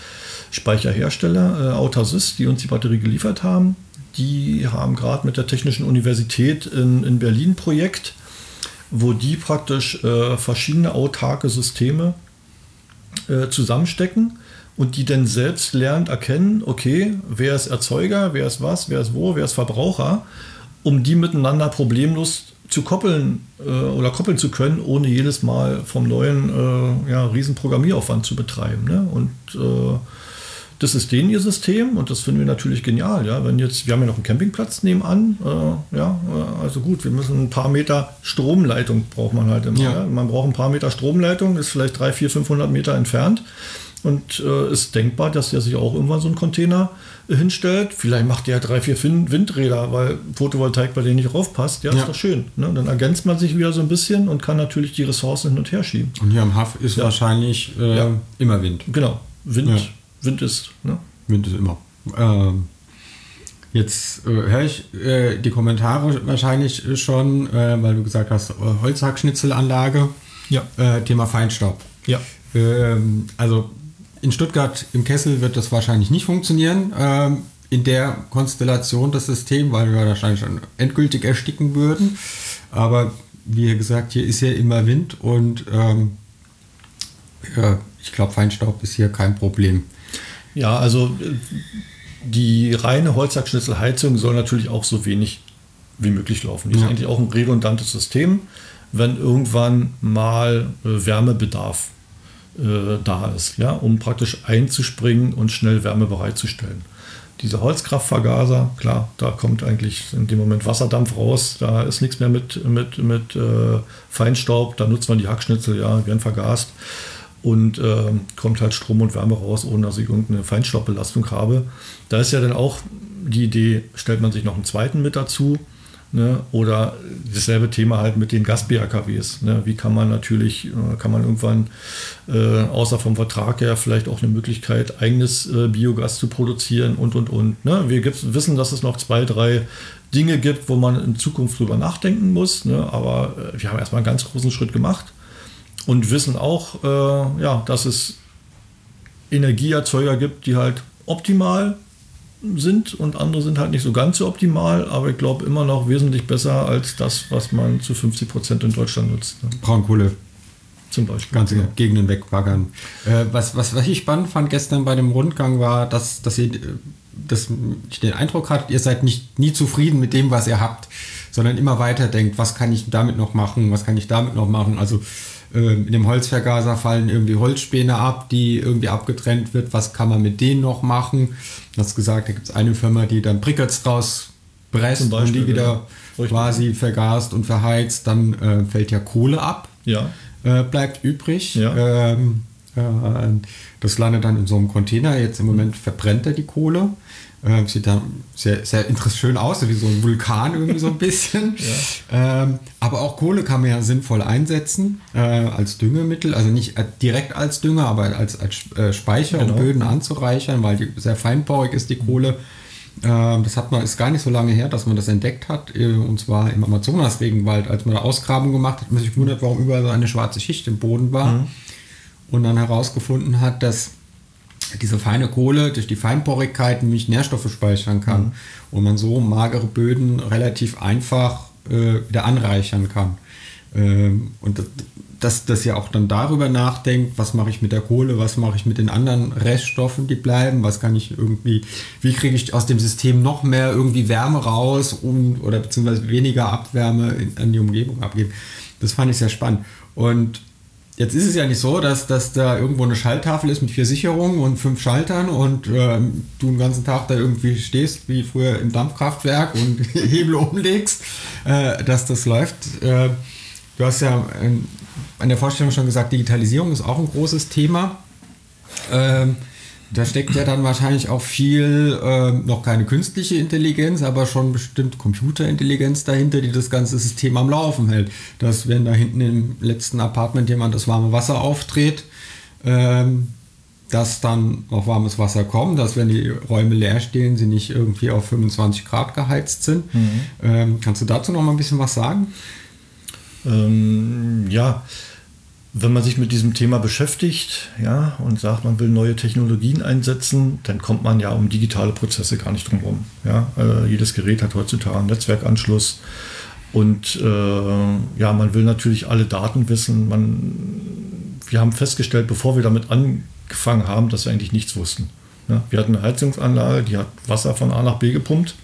Speaker 5: Speicherhersteller äh, Autasys, die uns die Batterie geliefert haben, die haben gerade mit der Technischen Universität in, in Berlin ein Projekt, wo die praktisch äh, verschiedene autarke Systeme äh, zusammenstecken und die dann selbst lernt erkennen, okay, wer ist Erzeuger, wer ist was, wer ist wo, wer ist Verbraucher, um die miteinander problemlos zu koppeln äh, oder koppeln zu können, ohne jedes Mal vom neuen äh, ja, riesen Programmieraufwand zu betreiben. Ne? Und äh, das ist denen ihr System und das finden wir natürlich genial. Ja? Wenn jetzt, wir haben ja noch einen Campingplatz nebenan, äh, ja, äh, also gut, wir müssen ein paar Meter Stromleitung braucht man halt immer.
Speaker 1: Ja.
Speaker 5: Ja? Man braucht ein paar Meter Stromleitung, ist vielleicht 300, 400, 500 Meter entfernt und äh, ist denkbar, dass der sich auch irgendwann so einen Container äh, hinstellt. Vielleicht macht der drei, vier Fin- Windräder, weil Photovoltaik bei denen nicht raufpasst. Ja,
Speaker 1: Ja.
Speaker 5: ist doch schön. Ne? Dann ergänzt man sich wieder so ein bisschen und kann natürlich die Ressourcen hin und her schieben.
Speaker 1: Und hier am Haff ist
Speaker 5: Ja.
Speaker 1: wahrscheinlich äh,
Speaker 5: Ja.
Speaker 1: immer Wind.
Speaker 5: Genau, Wind. Wind ist. Ne?
Speaker 1: Wind ist immer. Ähm, jetzt äh, höre ich äh, die Kommentare wahrscheinlich schon, äh, weil du gesagt hast, Holzhackschnitzelanlage,
Speaker 5: Ja.
Speaker 1: Thema Feinstaub.
Speaker 5: Ja.
Speaker 1: Ähm, also in Stuttgart im Kessel wird das wahrscheinlich nicht funktionieren. Ähm, in der Konstellation das System, weil wir wahrscheinlich schon endgültig ersticken würden. Aber wie gesagt, hier ist ja immer Wind und ähm, ja, ich glaube, Feinstaub ist hier kein Problem.
Speaker 5: Ja, also äh, die reine Holzhackschnitzelheizung soll natürlich auch so wenig wie möglich laufen. Die ist
Speaker 1: Ja.
Speaker 5: eigentlich auch ein redundantes System, wenn irgendwann mal äh, Wärmebedarf äh, da ist, ja, um praktisch einzuspringen und schnell Wärme bereitzustellen. diese Holzkraftvergaser, klar, da kommt eigentlich in dem Moment Wasserdampf raus, da ist nichts mehr mit, mit, mit äh, Feinstaub, da nutzt man die Hackschnitzel, ja, werden vergast und äh, kommt halt Strom und Wärme raus, ohne dass ich irgendeine Feinstaubbelastung habe. Da ist ja dann auch die Idee, stellt man sich noch einen zweiten mit dazu, Ne? Oder dasselbe Thema halt mit den Gas-BRKWs. Ne? Wie kann man natürlich, äh, kann man irgendwann äh, außer vom Vertrag her vielleicht auch eine Möglichkeit, eigenes äh, Biogas zu produzieren und und und. Ne? Wir wissen, dass es noch zwei, drei Dinge gibt, wo man in Zukunft drüber nachdenken muss. Ne? Aber äh, wir haben erstmal einen ganz großen Schritt gemacht und wissen auch, äh, ja, dass es Energieerzeuger gibt, die halt optimal sind und andere sind halt nicht so ganz so optimal, aber ich glaube immer noch wesentlich besser als das, was man zu 50 Prozent in Deutschland nutzt. Ne?
Speaker 1: Braunkohle. Zum Beispiel. Ganze ja. Gegenden wegbaggern. Äh, was, was, was ich spannend fand gestern bei dem Rundgang war, dass, dass ihr dass ich den Eindruck hatte, ihr seid nicht nie zufrieden mit dem, was ihr habt, sondern immer weiter denkt, was kann ich damit noch machen, was kann ich damit noch machen. Also äh, in dem Holzvergaser fallen irgendwie Holzspäne ab, die irgendwie abgetrennt wird. Was kann man mit denen noch machen? Du hast gesagt, da gibt es eine Firma, die dann Brickets draus presst Beispiel, und die wieder ja. quasi vergast und verheizt. Dann äh, fällt ja Kohle ab.
Speaker 5: Ja.
Speaker 1: Äh, bleibt übrig.
Speaker 5: Ja.
Speaker 1: Ähm, äh, das landet dann in so einem Container. Jetzt im Moment verbrennt er die Kohle. Ähm, sieht dann sehr, sehr schön aus, wie so ein Vulkan irgendwie so ein bisschen. (laughs) ja. ähm, aber auch Kohle kann man ja sinnvoll einsetzen äh, als Düngemittel, also nicht äh, direkt als Dünger, aber als, als äh, Speicher, genau. um Böden anzureichern, weil die sehr feinporig ist, die Kohle. Ähm, das hat man, ist gar nicht so lange her, dass man das entdeckt hat, äh, und zwar im Amazonas-Regenwald, als man da Ausgrabung gemacht hat, man sich gewundert, warum überall so eine schwarze Schicht im Boden war. Mhm. Und dann herausgefunden hat, dass diese feine Kohle durch die Feinporigkeit nämlich Nährstoffe speichern kann mhm. und man so magere Böden relativ einfach äh, wieder anreichern kann. Ähm, und dass das ja auch dann darüber nachdenkt, was mache ich mit der Kohle, was mache ich mit den anderen Reststoffen, die bleiben, was kann ich irgendwie, wie kriege ich aus dem System noch mehr irgendwie Wärme raus um, oder beziehungsweise weniger Abwärme in, an die Umgebung abgeben. Das fand ich sehr spannend. Und Jetzt ist es ja nicht so, dass, dass da irgendwo eine Schalttafel ist mit vier Sicherungen und fünf Schaltern und äh, du den ganzen Tag da irgendwie stehst, wie früher im Dampfkraftwerk und (laughs) Hebel umlegst, äh, dass das läuft. Äh, du hast ja an der Vorstellung schon gesagt, Digitalisierung ist auch ein großes Thema. Ähm, da steckt ja dann wahrscheinlich auch viel, äh, noch keine künstliche Intelligenz, aber schon bestimmt Computerintelligenz dahinter, die das ganze System am Laufen hält. Dass, wenn da hinten im letzten Apartment jemand das warme Wasser aufdreht, ähm, dass dann noch warmes Wasser kommt, dass wenn die Räume leer stehen, sie nicht irgendwie auf 25 Grad geheizt sind. Mhm. Ähm, kannst du dazu noch mal ein bisschen was sagen?
Speaker 5: Ähm, ja, wenn man sich mit diesem Thema beschäftigt ja, und sagt, man will neue Technologien einsetzen, dann kommt man ja um digitale Prozesse gar nicht drum herum. Ja. Äh, jedes Gerät hat heutzutage einen Netzwerkanschluss und äh, ja, man will natürlich alle Daten wissen. Man, wir haben festgestellt, bevor wir damit angefangen haben, dass wir eigentlich nichts wussten. Ja. Wir hatten eine Heizungsanlage, die hat Wasser von A nach B gepumpt,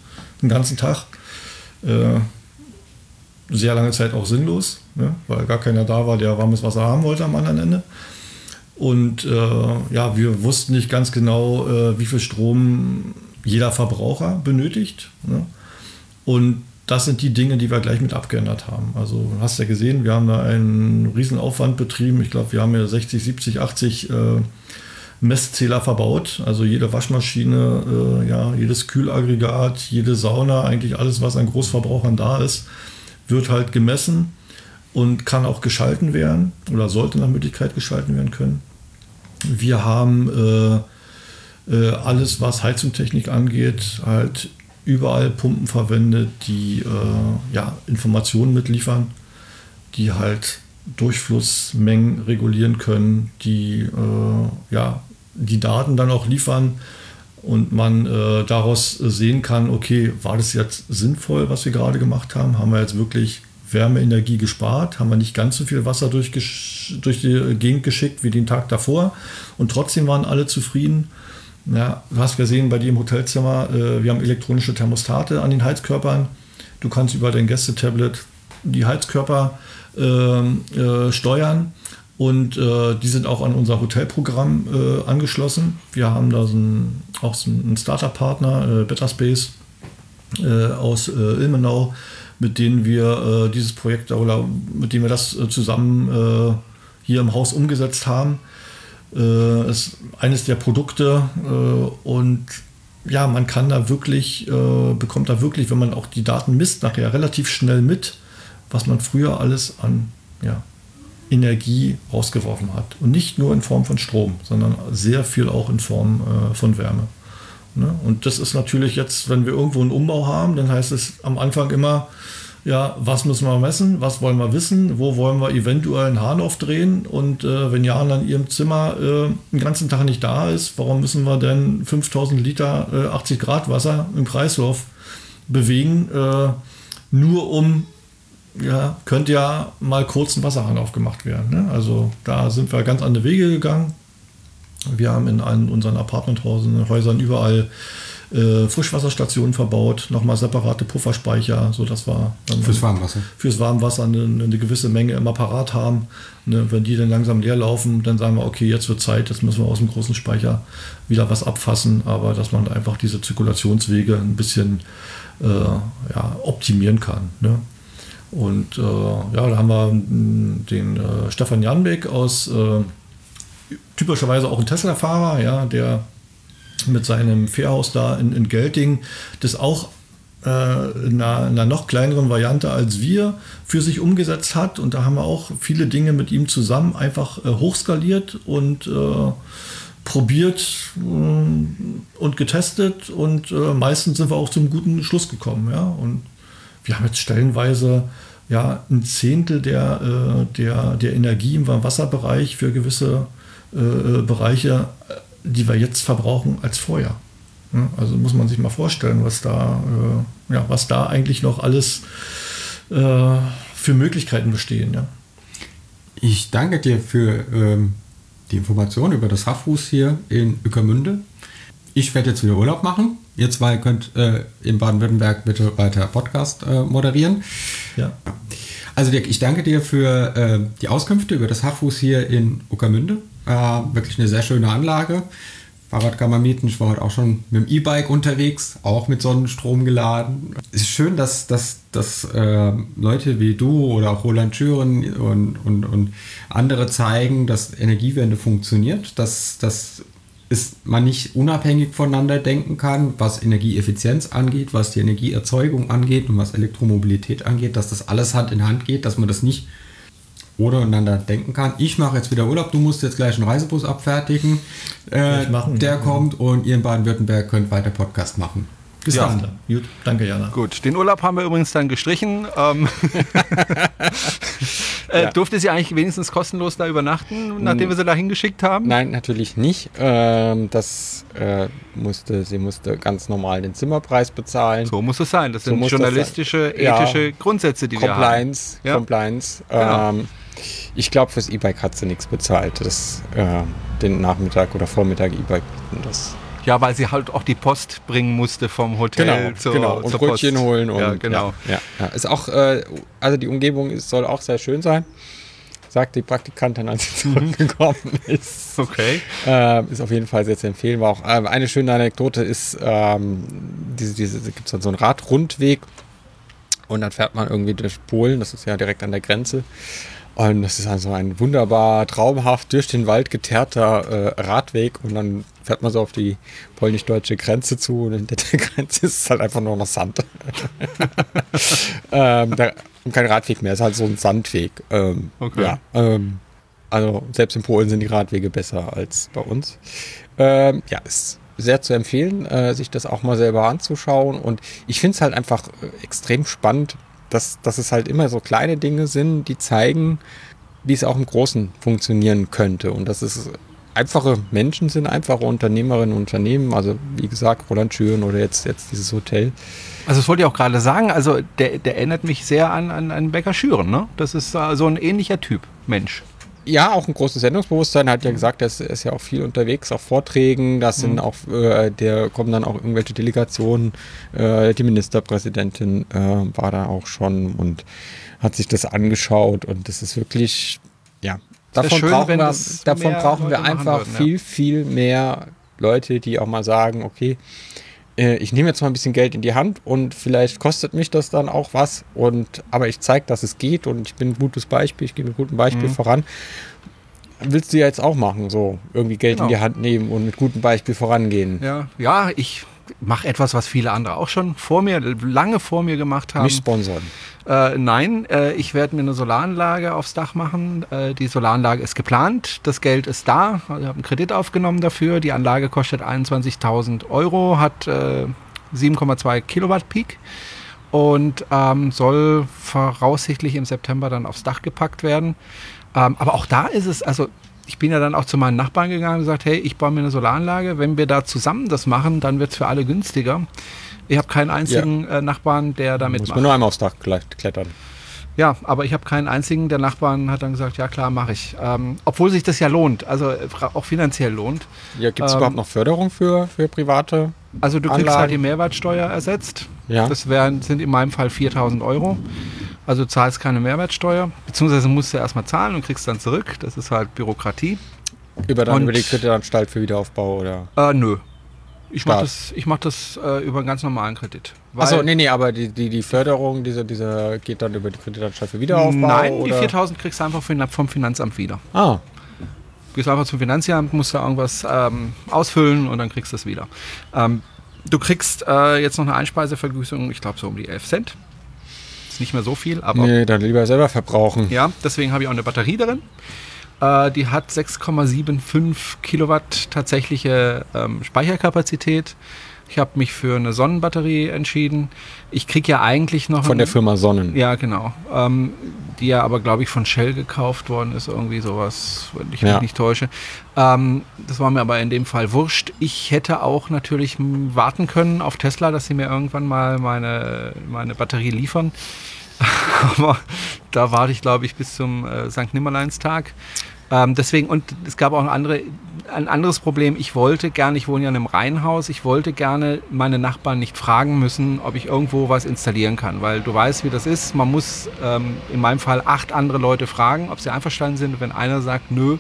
Speaker 5: den ganzen Tag. Äh, sehr lange Zeit auch sinnlos, ne? weil gar keiner da war, der warmes Wasser haben wollte am anderen Ende. Und äh, ja, wir wussten nicht ganz genau, äh, wie viel Strom jeder Verbraucher benötigt. Ne? Und das sind die Dinge, die wir gleich mit abgeändert haben. Also hast ja gesehen, wir haben da einen Riesenaufwand betrieben. Ich glaube, wir haben ja 60, 70, 80 äh, Messzähler verbaut. Also jede Waschmaschine, äh, ja, jedes Kühlaggregat, jede Sauna, eigentlich alles, was an Großverbrauchern da ist wird halt gemessen und kann auch geschalten werden oder sollte nach Möglichkeit geschalten werden können. Wir haben äh, äh, alles, was Heizungstechnik angeht, halt überall Pumpen verwendet, die äh, ja, Informationen mitliefern, die halt Durchflussmengen regulieren können, die äh, ja, die Daten dann auch liefern und man äh, daraus sehen kann, okay, war das jetzt sinnvoll, was wir gerade gemacht haben? Haben wir jetzt wirklich Wärmeenergie gespart? Haben wir nicht ganz so viel Wasser durch, durch die Gegend geschickt wie den Tag davor? Und trotzdem waren alle zufrieden. Ja, du hast gesehen bei dir im Hotelzimmer, äh, wir haben elektronische Thermostate an den Heizkörpern. Du kannst über dein Gästetablet die Heizkörper äh, äh, steuern Und äh, die sind auch an unser Hotelprogramm äh, angeschlossen. Wir haben da so ein, auch so einen Startup-Partner, äh, Betterspace äh, aus äh, Ilmenau, mit denen wir äh, dieses Projekt oder mit dem wir das äh, zusammen äh, hier im Haus umgesetzt haben. Äh, ist eines der Produkte äh, und ja, man kann da wirklich, äh, bekommt da wirklich, wenn man auch die Daten misst, nachher relativ schnell mit, was man früher alles an ja, Energie rausgeworfen hat. Und nicht nur in Form von Strom, sondern sehr viel auch in Form von Wärme. Ne? Und das ist natürlich jetzt, wenn wir irgendwo einen Umbau haben, dann heißt es am Anfang immer, ja, was müssen wir messen, was wollen wir wissen, wo wollen wir eventuell einen Hahn aufdrehen und äh, wenn Jan an ihrem Zimmer äh, den ganzen Tag nicht da ist, warum müssen wir denn 5000 Liter äh, 80 Grad Wasser im Kreislauf bewegen, äh, nur um, ja, könnte ja mal kurz ein Wasserhahn aufgemacht werden. Ne? Also da sind wir ganz andere Wege gegangen. Wir haben in allen unseren Apartmenthäusern überall äh, Frischwasserstationen verbaut, nochmal separate Pufferspeicher, sodass wir dann
Speaker 6: Fürs Warmwasser.
Speaker 5: fürs Warmwasser eine, eine gewisse Menge immer parat haben. Ne, wenn die dann langsam leer laufen, dann sagen wir, okay, jetzt wird Zeit, jetzt müssen wir aus dem großen Speicher wieder was abfassen, aber dass man einfach diese Zirkulationswege ein bisschen äh, ja, optimieren kann. Ne? Und äh, ja, da haben wir mh, den äh, Stefan Janbeck aus äh, typischerweise auch ein Tesla-Fahrer, ja, der mit seinem Fährhaus da in, in Gelting das auch äh, in, einer, in einer noch kleineren Variante als wir für sich umgesetzt hat. Und da haben wir auch viele Dinge mit ihm zusammen einfach äh, hochskaliert und äh, probiert äh, und getestet. Und äh, meistens sind wir auch zum guten Schluss gekommen. Ja? Und wir haben jetzt stellenweise ja, ein Zehntel der, äh, der, der Energie im Wasserbereich für gewisse äh, Bereiche, äh, die wir jetzt verbrauchen, als vorher. Ja, also muss man sich mal vorstellen, was da, äh, ja, was da eigentlich noch alles äh, für Möglichkeiten bestehen. Ja.
Speaker 6: Ich danke dir für ähm, die Information über das Haffuß hier in Ückermünde. Ich werde jetzt wieder Urlaub machen. Ihr zwei könnt äh, in Baden-Württemberg bitte weiter Podcast äh, moderieren.
Speaker 5: Ja.
Speaker 6: Also Dirk, ich danke dir für äh, die Auskünfte über das Haffuß hier in Uckermünde. Äh, wirklich eine sehr schöne Anlage. Fahrrad kann man mieten. Ich war heute auch schon mit dem E-Bike unterwegs, auch mit Sonnenstrom geladen. Es ist schön, dass, dass, dass äh, Leute wie du oder auch Roland Schüren und, und, und andere zeigen, dass Energiewende funktioniert, dass, dass ist man nicht unabhängig voneinander denken kann, was Energieeffizienz angeht, was die Energieerzeugung angeht und was Elektromobilität angeht, dass das alles Hand in Hand geht, dass man das nicht ohne einander denken kann. Ich mache jetzt wieder Urlaub, du musst jetzt gleich einen Reisebus abfertigen. Äh,
Speaker 5: machen,
Speaker 6: der
Speaker 5: ja.
Speaker 6: kommt und ihr in Baden-Württemberg könnt weiter Podcast machen.
Speaker 5: Bis
Speaker 3: Ja.
Speaker 5: dann. Gut, danke, Jana.
Speaker 3: Gut, den Urlaub haben wir übrigens dann gestrichen. Ähm, (laughs) äh,
Speaker 1: Ja.
Speaker 3: Durfte sie eigentlich wenigstens kostenlos da übernachten, nachdem wir sie da hingeschickt haben?
Speaker 1: Nein, natürlich nicht. Ähm, das äh, musste, sie musste ganz normal den Zimmerpreis bezahlen.
Speaker 3: So muss es sein. Das
Speaker 1: So
Speaker 3: sind journalistische,
Speaker 1: sein. Ja.
Speaker 3: ethische Grundsätze, die wir haben.
Speaker 1: Compliance,
Speaker 3: Ja.
Speaker 1: Compliance.
Speaker 3: Genau.
Speaker 1: Ähm, ich glaube, fürs E-Bike hat sie nichts bezahlt. Das, äh, den Nachmittag oder Vormittag E-Bike bieten. Das
Speaker 3: Ja, weil sie halt auch die Post bringen musste vom Hotel
Speaker 1: genau,
Speaker 3: zur,
Speaker 1: genau. Und
Speaker 3: zur
Speaker 1: Brötchen
Speaker 3: Post.
Speaker 1: holen. Und,
Speaker 3: ja, genau.
Speaker 1: Ja, ja, ja. Ist auch, äh, also die Umgebung ist, soll auch sehr schön sein. Sagt die Praktikantin, als sie
Speaker 3: Mhm.
Speaker 1: zurückgekommen (laughs) ist.
Speaker 3: Okay.
Speaker 1: Ähm, ist auf jeden Fall sehr zu empfehlen. War auch ähm, eine schöne Anekdote ist, ähm, diese, diese gibt es dann so einen Radrundweg und dann fährt man irgendwie durch Polen, das ist ja direkt an der Grenze. Und das ist also ein wunderbar, traumhaft durch den Wald geteerter äh, Radweg und dann fährt man so auf die polnisch-deutsche Grenze zu und hinter der (laughs) Grenze ist es halt einfach nur noch Sand. (laughs) ähm, da, und kein Radweg mehr, es ist halt so ein Sandweg. Ähm,
Speaker 3: Okay.
Speaker 1: Ja, ähm, also selbst in Polen sind die Radwege besser als bei uns. Ähm, ja, ist sehr zu empfehlen, äh, sich das auch mal selber anzuschauen. Und ich finde es halt einfach äh, extrem spannend, dass, dass es halt immer so kleine Dinge sind, die zeigen, wie es auch im Großen funktionieren könnte. Und dass es einfache Menschen sind, einfache Unternehmerinnen und Unternehmen. Also wie gesagt, Roland Schüren oder jetzt, jetzt dieses Hotel.
Speaker 3: Also das wollte ich auch gerade sagen. Also der, der erinnert mich sehr an, an, an Becker Schüren. Ne? Das ist äh, so ein ähnlicher Typ Mensch.
Speaker 1: Ja, auch ein großes Sendungsbewusstsein. Hat ja gesagt, er ist, ja auch viel unterwegs auf Vorträgen. Das sind auch, äh, der kommen dann auch irgendwelche Delegationen. Äh, die Ministerpräsidentin äh, war da auch schon und hat sich das angeschaut. Und das ist wirklich, ja, Davon
Speaker 3: schön,
Speaker 1: brauchen wir, davon brauchen wir
Speaker 3: Leute
Speaker 1: einfach
Speaker 3: würden, ja.
Speaker 1: viel, viel mehr Leute, die auch mal sagen, okay, ich nehme jetzt mal ein bisschen Geld in die Hand und vielleicht kostet mich das dann auch was. Und aber ich zeige, dass es geht und ich bin ein gutes Beispiel, ich gehe mit gutem
Speaker 3: Mhm.
Speaker 1: Beispiel voran. Willst du ja jetzt auch machen, so irgendwie Geld in
Speaker 3: Genau.
Speaker 1: die Hand nehmen und mit gutem Beispiel vorangehen.
Speaker 3: Ja, ja ich mache etwas, was viele andere auch schon vor mir, lange vor mir gemacht haben.
Speaker 1: Mich sponsern.
Speaker 3: Äh, nein, äh, ich werde mir eine Solaranlage aufs Dach machen. Äh, die Solaranlage ist geplant, das Geld ist da. Ich habe einen Kredit aufgenommen dafür. Die Anlage kostet 21.000 Euro, hat äh, 7,2 Kilowatt Peak und ähm, soll voraussichtlich im September dann aufs Dach gepackt werden. Ähm, aber auch da ist es, also ich bin ja dann auch zu meinen Nachbarn gegangen und gesagt, hey, ich baue mir eine Solaranlage. Wenn wir da zusammen das machen, dann wird es für alle günstiger. Ich habe keinen einzigen äh, Nachbarn, der damit
Speaker 1: Muss man nur einmal aufs Dach kle- klettern.
Speaker 3: Ja, aber ich habe keinen einzigen. Der Nachbarn hat dann gesagt, ja klar, mache ich. Ähm, obwohl sich das ja lohnt, also äh, auch finanziell lohnt.
Speaker 1: Ja, gibt es
Speaker 3: Ähm,
Speaker 1: überhaupt noch Förderung für, für private?
Speaker 3: Also du kriegst
Speaker 1: Anlagen.
Speaker 3: halt die Mehrwertsteuer ersetzt.
Speaker 1: Ja.
Speaker 3: Das wären, sind in meinem Fall 4000 Euro. Also du zahlst keine Mehrwertsteuer, beziehungsweise musst du erstmal zahlen und kriegst dann zurück. Das ist halt Bürokratie.
Speaker 1: Über, dann
Speaker 3: Und-
Speaker 1: über die Kreditanstalt für Wiederaufbau oder?
Speaker 3: Äh, nö. Ich mache das, ich mach das äh, über einen ganz normalen Kredit.
Speaker 1: Achso, nee, nee, aber die, die, die Förderung, diese, diese geht dann über die Kreditanstalt für Wiederaufbau?
Speaker 3: Nein, die
Speaker 1: oder?
Speaker 3: 4000 kriegst du einfach vom Finanzamt wieder.
Speaker 1: Ah,
Speaker 3: gehst einfach zum Finanzamt, musst da irgendwas ähm, ausfüllen und dann kriegst du es wieder. Ähm, du kriegst äh, jetzt noch eine Einspeisevergütung, ich glaube so um die 11 Cent. Ist nicht mehr so viel, aber
Speaker 1: nee, dann lieber selber verbrauchen.
Speaker 3: ja, deswegen habe ich auch eine Batterie darin. Äh, die hat 6,75 Kilowatt tatsächliche ähm, Speicherkapazität. Ich habe mich für eine Sonnenbatterie entschieden. Ich kriege ja eigentlich noch
Speaker 1: Von der
Speaker 3: ein-
Speaker 1: Firma Sonnen.
Speaker 3: ja, genau. Ähm, die ja aber, glaube ich, von Shell gekauft worden ist, irgendwie sowas, wenn ich
Speaker 1: Ja.
Speaker 3: mich nicht täusche. Ähm, das war mir aber in dem Fall wurscht. Ich hätte auch natürlich warten können auf Tesla, dass sie mir irgendwann mal meine, meine Batterie liefern. (laughs) aber da warte ich, glaube ich, bis zum äh, St. Nimmerleinstag. Ähm, deswegen, und es gab auch ein, andere, ein anderes Problem. Ich wollte gerne, ich wohne ja in einem Reihenhaus, ich wollte gerne meine Nachbarn nicht fragen müssen, ob ich irgendwo was installieren kann. Weil du weißt, wie das ist. Man muss ähm, in meinem Fall acht andere Leute fragen, ob sie einverstanden sind. Und wenn einer sagt, nö,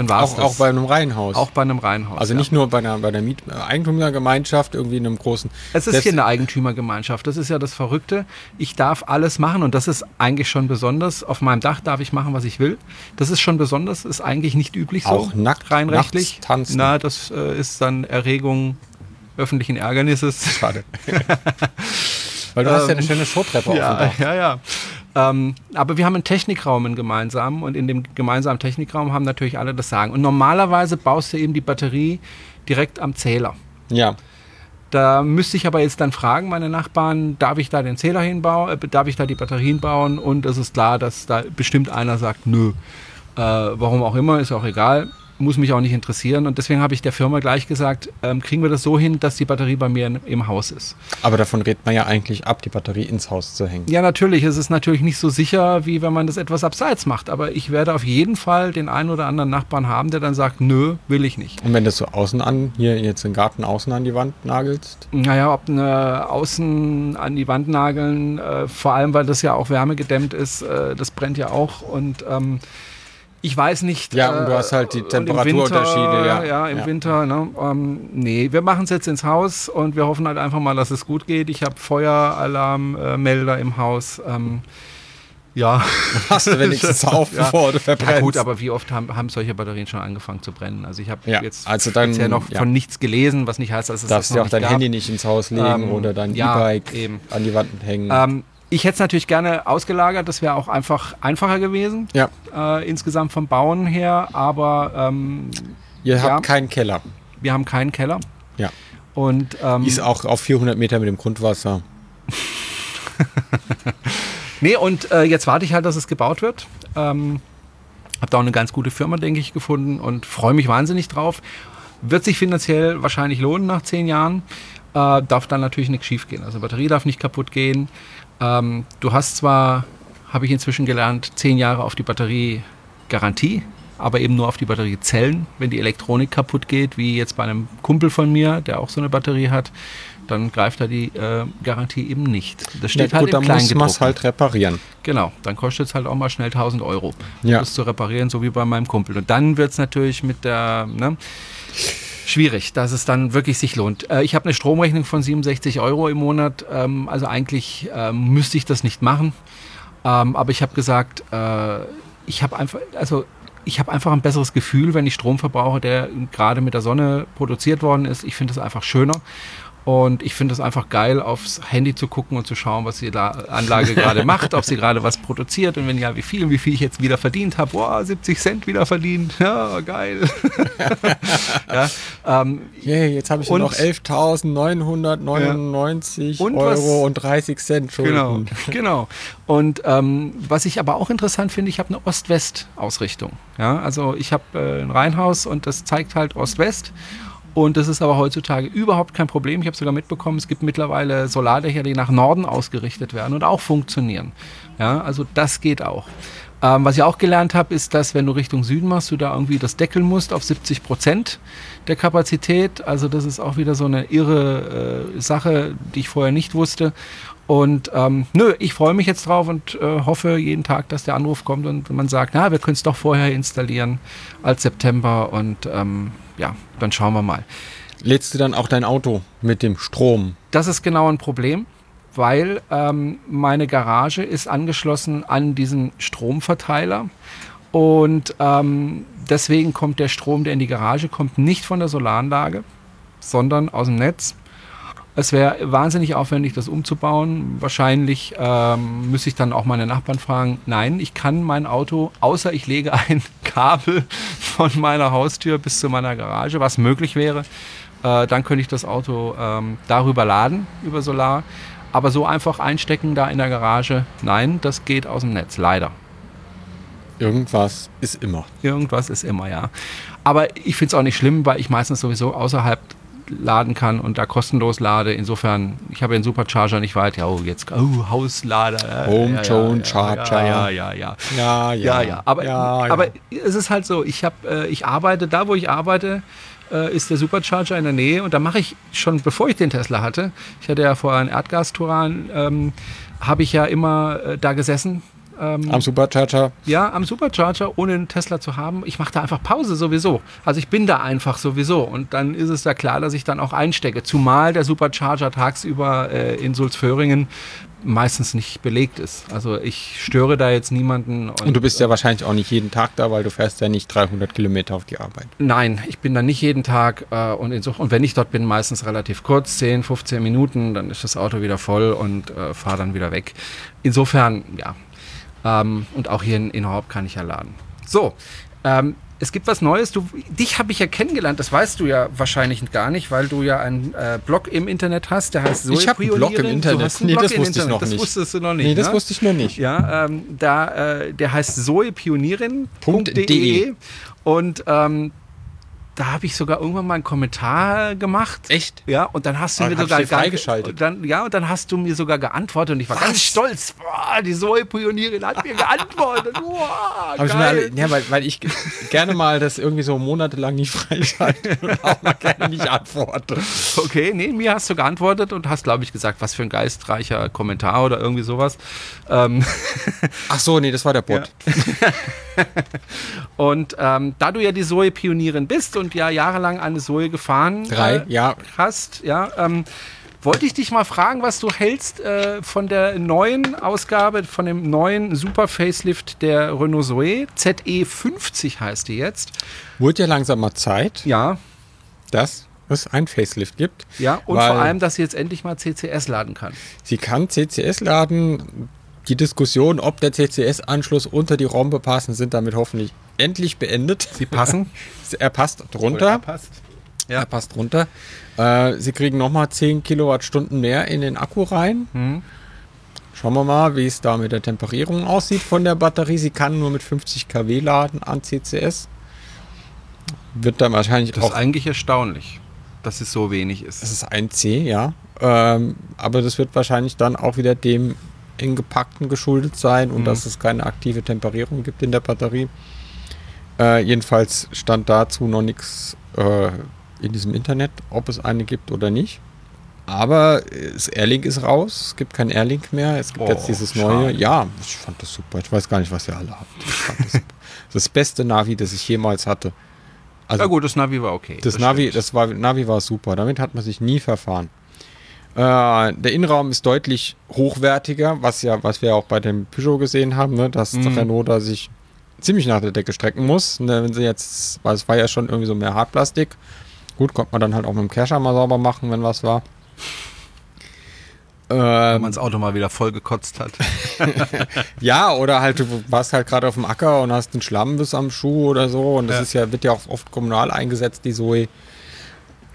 Speaker 3: dann war es
Speaker 1: Auch,
Speaker 3: das.
Speaker 1: auch bei einem Reihenhaus.
Speaker 3: auch bei einem Reihenhaus.
Speaker 1: also
Speaker 3: ja.
Speaker 1: nicht nur bei einer, bei der Miet Eigentümergemeinschaft, irgendwie in einem großen.
Speaker 3: Es ist hier eine Eigentümergemeinschaft. Das ist ja das Verrückte. Ich darf alles machen und das ist eigentlich schon besonders. Auf meinem Dach darf ich machen, was ich will. Das ist schon besonders. Ist eigentlich nicht üblich so.
Speaker 1: Auch nackt
Speaker 3: rein rechtlich.
Speaker 1: nachts tanzen.
Speaker 3: Na, das äh, ist dann Erregung öffentlichen Ärgernisses.
Speaker 1: Schade. (laughs) Weil du hast ja eine
Speaker 3: Ähm,
Speaker 1: schöne Showtreppe auf dem
Speaker 3: Ja,
Speaker 1: Dach.
Speaker 3: ja, ja. Ähm, aber wir haben einen Technikraum in gemeinsamen und in dem gemeinsamen Technikraum haben natürlich alle das Sagen. Und normalerweise baust du eben die Batterie direkt am Zähler.
Speaker 1: Ja.
Speaker 3: Da müsste ich aber jetzt dann fragen, meine Nachbarn, darf ich da den Zähler hinbauen, äh, darf ich da die Batterien bauen? Und es ist klar, dass da bestimmt einer sagt, nö. Äh, warum auch immer, ist auch egal, muss mich auch nicht interessieren. Und deswegen habe ich der Firma gleich gesagt, ähm, kriegen wir das so hin, dass die Batterie bei mir in, im Haus ist.
Speaker 1: Aber davon redet man ja eigentlich ab, die Batterie ins Haus zu hängen.
Speaker 3: Ja, natürlich, es ist natürlich nicht so sicher, wie wenn man das etwas abseits macht. Aber ich werde auf jeden Fall den einen oder anderen Nachbarn haben, der dann sagt, nö, will ich nicht.
Speaker 1: Und wenn du so außen an, hier jetzt im Garten außen an die Wand nagelst,
Speaker 3: Naja, ob eine außen an die Wand nageln, äh, vor allem weil das ja auch wärmegedämmt ist, äh, das brennt ja auch und ähm, ich weiß nicht.
Speaker 1: Ja, und du hast halt die Temperaturunterschiede, ja.
Speaker 3: Ja, im
Speaker 1: Ja.
Speaker 3: Winter, ne? Ähm, nee, wir machen es jetzt ins Haus und wir hoffen halt einfach mal, dass es gut geht. Ich habe Feueralarmmelder im Haus. Ähm, ja. (laughs)
Speaker 1: hast du wenigstens (laughs) auf,
Speaker 3: Ja.
Speaker 1: bevor du verbrennst.
Speaker 3: Ja gut, aber wie oft haben, haben solche Batterien schon angefangen zu brennen? Also ich habe
Speaker 1: Ja,
Speaker 3: jetzt
Speaker 1: also dann,
Speaker 3: bisher noch von nichts gelesen, was nicht heißt, dass es
Speaker 1: darfst
Speaker 3: das noch
Speaker 1: auch dein
Speaker 3: gab.
Speaker 1: Handy nicht ins Haus legen
Speaker 3: Ähm,
Speaker 1: oder dein E-Bike an die Wand hängen.
Speaker 3: Ähm, ich hätte es natürlich gerne ausgelagert, das wäre auch einfach einfacher gewesen,
Speaker 1: ja,
Speaker 3: äh, insgesamt vom Bauen her, aber ähm,
Speaker 1: ihr
Speaker 3: ja.
Speaker 1: habt keinen Keller.
Speaker 3: wir haben keinen Keller.
Speaker 1: Ja.
Speaker 3: Und ähm,
Speaker 1: Ist auch auf 400 Meter mit dem Grundwasser. (laughs)
Speaker 3: nee, und äh, jetzt warte ich halt, dass es gebaut wird. Ähm, hab da auch eine ganz gute Firma, denke ich, gefunden und freue mich wahnsinnig drauf. Wird sich finanziell wahrscheinlich lohnen nach zehn Jahren. Äh, darf dann natürlich nichts schief gehen. Also Batterie darf nicht kaputt gehen. Ähm, du hast zwar, habe ich inzwischen gelernt, zehn Jahre auf die Batterie Garantie, aber eben nur auf die Batteriezellen. Wenn die Elektronik kaputt geht, wie jetzt bei einem Kumpel von mir, der auch so eine Batterie hat, dann greift da die äh, Garantie eben nicht. Das
Speaker 1: Ja,
Speaker 3: steht halt
Speaker 1: gut,
Speaker 3: im
Speaker 1: dann muss man es halt reparieren.
Speaker 3: Genau, dann kostet es halt auch mal schnell 1000 Euro,
Speaker 1: Ja.
Speaker 3: das zu reparieren, so wie bei meinem Kumpel. Und dann wird es natürlich mit der, ne, schwierig, dass es dann wirklich sich lohnt. Äh, ich habe eine Stromrechnung von 67 Euro im Monat, ähm, also eigentlich ähm, müsste ich das nicht machen. Ähm, aber ich habe gesagt, äh, ich habe einfach, also ich habe einfach ein besseres Gefühl, wenn ich Strom verbrauche, der gerade mit der Sonne produziert worden ist. Ich finde das einfach schöner. Und ich finde es einfach geil, aufs Handy zu gucken und zu schauen, was die La Anlage (laughs) gerade macht, ob sie gerade was produziert und wenn ja, wie viel und wie viel ich jetzt wieder verdient habe. Boah, 70 Cent wieder verdient. Ja, geil. (laughs) ja, ähm,
Speaker 1: Yeah, jetzt habe ich
Speaker 3: Und-
Speaker 1: nur noch 11.999
Speaker 3: Und was-
Speaker 1: Euro und 30 Cent Schulden.
Speaker 3: Genau, genau. Und ähm, was ich aber auch interessant finde, ich habe eine Ost-West-Ausrichtung. Ja, also ich habe äh, ein Reihenhaus und das zeigt halt Ost-West. Und das ist aber heutzutage überhaupt kein Problem. Ich habe sogar mitbekommen, es gibt mittlerweile Solardächer, die nach Norden ausgerichtet werden und auch funktionieren. Ja, also das geht auch. Ähm, was ich auch gelernt habe, ist, dass wenn du Richtung Süden machst, du da irgendwie das deckeln musst auf 70 Prozent der Kapazität. Also das ist auch wieder so eine irre äh, Sache, die ich vorher nicht wusste. Und ähm, nö, ich freue mich jetzt drauf und äh, hoffe jeden Tag, dass der Anruf kommt und man sagt, na, wir können es doch vorher installieren als September und ähm, ja, dann schauen wir mal.
Speaker 1: Lädst du dann auch dein Auto mit dem Strom?
Speaker 3: Das ist genau ein Problem, weil ähm, meine Garage ist angeschlossen an diesen Stromverteiler und ähm, deswegen kommt der Strom, der in die Garage kommt, nicht von der Solaranlage, sondern aus dem Netz. Es wäre wahnsinnig aufwendig, das umzubauen. Wahrscheinlich ähm, müsste ich dann auch meine Nachbarn fragen. Nein, ich kann mein Auto, außer ich lege ein (laughs) Kabel von meiner Haustür bis zu meiner Garage, was möglich wäre. Äh, dann könnte ich das Auto ähm, darüber laden, über Solar. Aber so einfach einstecken da in der Garage, nein, das geht aus dem Netz, leider.
Speaker 1: Irgendwas ist immer.
Speaker 3: Irgendwas ist immer, ja. Aber ich finde es auch nicht schlimm, weil ich meistens sowieso außerhalb laden kann und da kostenlos lade. Insofern, ich habe einen Supercharger nicht weit. Ja, oh, jetzt, oh, Hauslader.
Speaker 1: Home
Speaker 3: ja,
Speaker 1: Tone
Speaker 3: ja,
Speaker 1: Charger.
Speaker 3: Ja, ja, ja.
Speaker 1: Ja,
Speaker 3: Ja, ja. Aber, aber es ist halt so, ich, hab, äh, ich arbeite, da wo ich arbeite, äh, ist der Supercharger in der Nähe und da mache ich schon, bevor ich den Tesla hatte, ich hatte ja vorher einen Erdgasturan, ähm, habe ich ja immer äh, da gesessen. Ähm,
Speaker 1: Am Supercharger.
Speaker 3: ja, am Supercharger, ohne einen Tesla zu haben. Ich mache da einfach Pause sowieso. Also ich bin da einfach sowieso. Und dann ist es da klar, dass ich dann auch einstecke. Zumal der Supercharger tagsüber äh, in Sulzföhringen meistens nicht belegt ist. Also ich störe da jetzt niemanden.
Speaker 1: Und du bist ja wahrscheinlich auch nicht jeden Tag da, weil du fährst ja nicht 300 Kilometer auf die Arbeit.
Speaker 3: Nein, ich bin da nicht jeden Tag äh, und, inso, und wenn ich dort bin, meistens relativ kurz, 10, 15 Minuten, dann ist das Auto wieder voll und äh, fahre dann wieder weg. Insofern, ja. Ähm, und auch hier in, in Horb kann ich ja laden. So, ähm, es gibt was Neues. Du, dich habe ich ja kennengelernt, das weißt du ja wahrscheinlich gar nicht, weil du ja einen äh, Blog im Internet hast, der heißt
Speaker 1: Ich hab einen Blog im. Internet.
Speaker 3: Du hast einen
Speaker 1: Nee,
Speaker 3: Blog
Speaker 1: das wusste ich
Speaker 3: Internet.
Speaker 1: noch
Speaker 3: das
Speaker 1: nicht.
Speaker 3: wusstest du noch nicht.
Speaker 1: Nee, das
Speaker 3: ne?
Speaker 1: wusste ich nur nicht.
Speaker 3: Ja, ähm, da, äh, der heißt zoepionierin.de
Speaker 1: .de.
Speaker 3: und ähm, da habe ich sogar irgendwann mal einen Kommentar gemacht.
Speaker 1: Echt?
Speaker 3: Ja, und dann hast du
Speaker 1: Ah,
Speaker 3: mir sogar
Speaker 1: freigeschaltet.
Speaker 3: Dann, ja, und dann hast du mir sogar geantwortet und ich war
Speaker 1: Was?
Speaker 3: ganz stolz. Boah, die Zoe-Pionierin hat mir geantwortet. (laughs) Boah, geil.
Speaker 1: alle, ja, weil, weil ich ge- gerne mal das irgendwie so monatelang nicht freischalte (laughs) und auch mal gerne nicht antworte.
Speaker 3: Okay, nee, mir hast du geantwortet und hast, glaube ich, gesagt, was für ein geistreicher Kommentar oder irgendwie sowas. Ähm, (laughs)
Speaker 1: Ach so, nee, das war der Bot.
Speaker 3: Und ähm, da du ja die Zoe-Pionierin bist und ja jahrelang eine Zoe gefahren
Speaker 1: Drei,
Speaker 3: äh,
Speaker 1: ja.
Speaker 3: hast, ja, ähm, wollte ich dich mal fragen, was du hältst äh, von der neuen Ausgabe, von dem neuen Super-Facelift der Renault Zoe. ZE50 heißt die jetzt.
Speaker 1: Wurde ja langsam mal Zeit,
Speaker 3: Ja,
Speaker 1: dass es ein Facelift gibt.
Speaker 3: ja, und vor allem, dass sie jetzt endlich mal CCS laden kann.
Speaker 1: Sie kann CCS laden. Die Diskussion, ob der CCS-Anschluss unter die Rombe passen, sind damit hoffentlich endlich beendet.
Speaker 3: Sie passen. (laughs)
Speaker 1: Er passt drunter.
Speaker 3: passt.
Speaker 1: Er passt runter. Äh, sie kriegen nochmal 10 Kilowattstunden mehr in den Akku rein.
Speaker 3: Mhm.
Speaker 1: Schauen wir mal, wie es da mit der Temperierung aussieht von der Batterie. Sie kann nur mit 50 kW laden an CCS. Wird dann wahrscheinlich
Speaker 3: Das ist
Speaker 1: auch.
Speaker 3: eigentlich erstaunlich, dass es so wenig ist.
Speaker 1: Das ist ein C, ja. Ähm, aber das wird wahrscheinlich dann auch wieder dem eng gepackten geschuldet sein und
Speaker 3: Mhm.
Speaker 1: dass es keine aktive Temperierung gibt in der Batterie. Äh, jedenfalls stand dazu noch nichts äh, in diesem Internet, ob es eine gibt oder nicht. Aber das Airlink ist raus. Es gibt kein Airlink mehr. Es gibt
Speaker 3: Oh,
Speaker 1: jetzt dieses neue.
Speaker 3: schade.
Speaker 1: Ja, ich fand das super. Ich weiß gar nicht, was ihr alle habt. Das, (laughs) das beste Navi, das ich jemals hatte. Also
Speaker 3: Ja gut, das Navi war okay.
Speaker 1: das, Navi,
Speaker 3: stimmt.
Speaker 1: das war, Navi war super. Damit hat man sich nie verfahren. Äh, der Innenraum ist deutlich hochwertiger, was ja, was wir auch bei dem Peugeot gesehen haben, ne, dass
Speaker 3: Mhm.
Speaker 1: Renault da sich ziemlich nach der Decke strecken muss. Ne, wenn sie jetzt, weil es war ja schon irgendwie so mehr Hartplastik. Gut, konnte man dann halt auch mit dem Kescher mal sauber machen, wenn was war.
Speaker 3: Wenn
Speaker 1: Ähm,
Speaker 3: man das Auto mal wieder voll gekotzt hat. (laughs) (laughs)
Speaker 1: ja, oder halt, du warst halt gerade auf dem Acker und hast einen Schlamm bis am Schuh oder so. Und das
Speaker 3: Ja.
Speaker 1: ist ja, wird ja auch oft kommunal eingesetzt, die Zoe.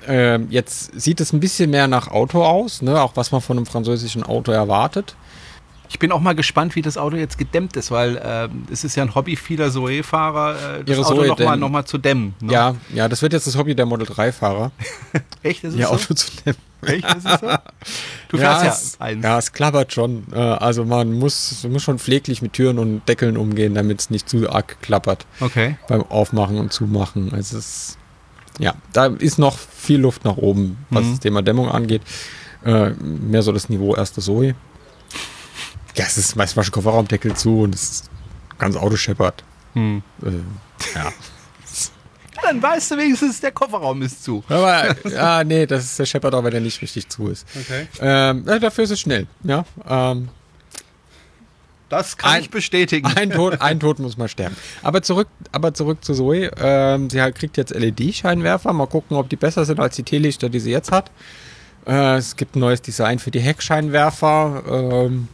Speaker 1: Ähm, jetzt sieht es ein bisschen mehr nach Auto aus, ne? auch was man von einem französischen Auto erwartet.
Speaker 3: Ich bin auch mal gespannt, wie das Auto jetzt gedämmt ist, weil ähm, es ist ja ein Hobby vieler Zoe-Fahrer, äh, das
Speaker 1: Ihre
Speaker 3: Auto nochmal
Speaker 1: dämmen.
Speaker 3: noch mal zu dämmen. ne?
Speaker 1: Ja, ja, das wird jetzt das Hobby der Model 3-Fahrer, (laughs)
Speaker 3: Echt? Ist es
Speaker 1: ihr
Speaker 3: so?
Speaker 1: Auto zu nehmen.
Speaker 3: Echt? Ist es so? (laughs) Du fährst ja,
Speaker 1: es,
Speaker 3: eins.
Speaker 1: ja, es klappert schon. Äh, also man muss, man muss schon pfleglich mit Türen und Deckeln umgehen, damit es nicht zu arg klappert.
Speaker 3: Okay.
Speaker 1: beim Aufmachen und Zumachen. Es ist, ja, da ist noch viel Luft nach oben, was
Speaker 3: Mhm.
Speaker 1: das Thema Dämmung angeht. Äh, mehr so das Niveau erste Zoe. Ja, es ist meist waschen Kofferraumdeckel zu und es ist ganz Auto scheppert.
Speaker 3: Hm.
Speaker 1: Äh, ja.
Speaker 3: Dann weißt du wenigstens, der Kofferraum ist zu.
Speaker 1: Aber, ja, nee, das ist der scheppert auch, wenn er nicht richtig zu ist.
Speaker 3: Okay.
Speaker 1: Ähm, dafür ist es schnell, ja. Ähm,
Speaker 3: Das kann
Speaker 1: Ein-
Speaker 3: ich bestätigen.
Speaker 1: ein, Tod, ein Tod muss man sterben. Aber zurück, aber zurück zu Zoe. Ähm, sie hat, kriegt jetzt LED-Scheinwerfer. Mal gucken, ob die besser sind als die Teelichter, die sie jetzt hat. Äh, es gibt ein neues Design für die Heckscheinwerfer. Ähm,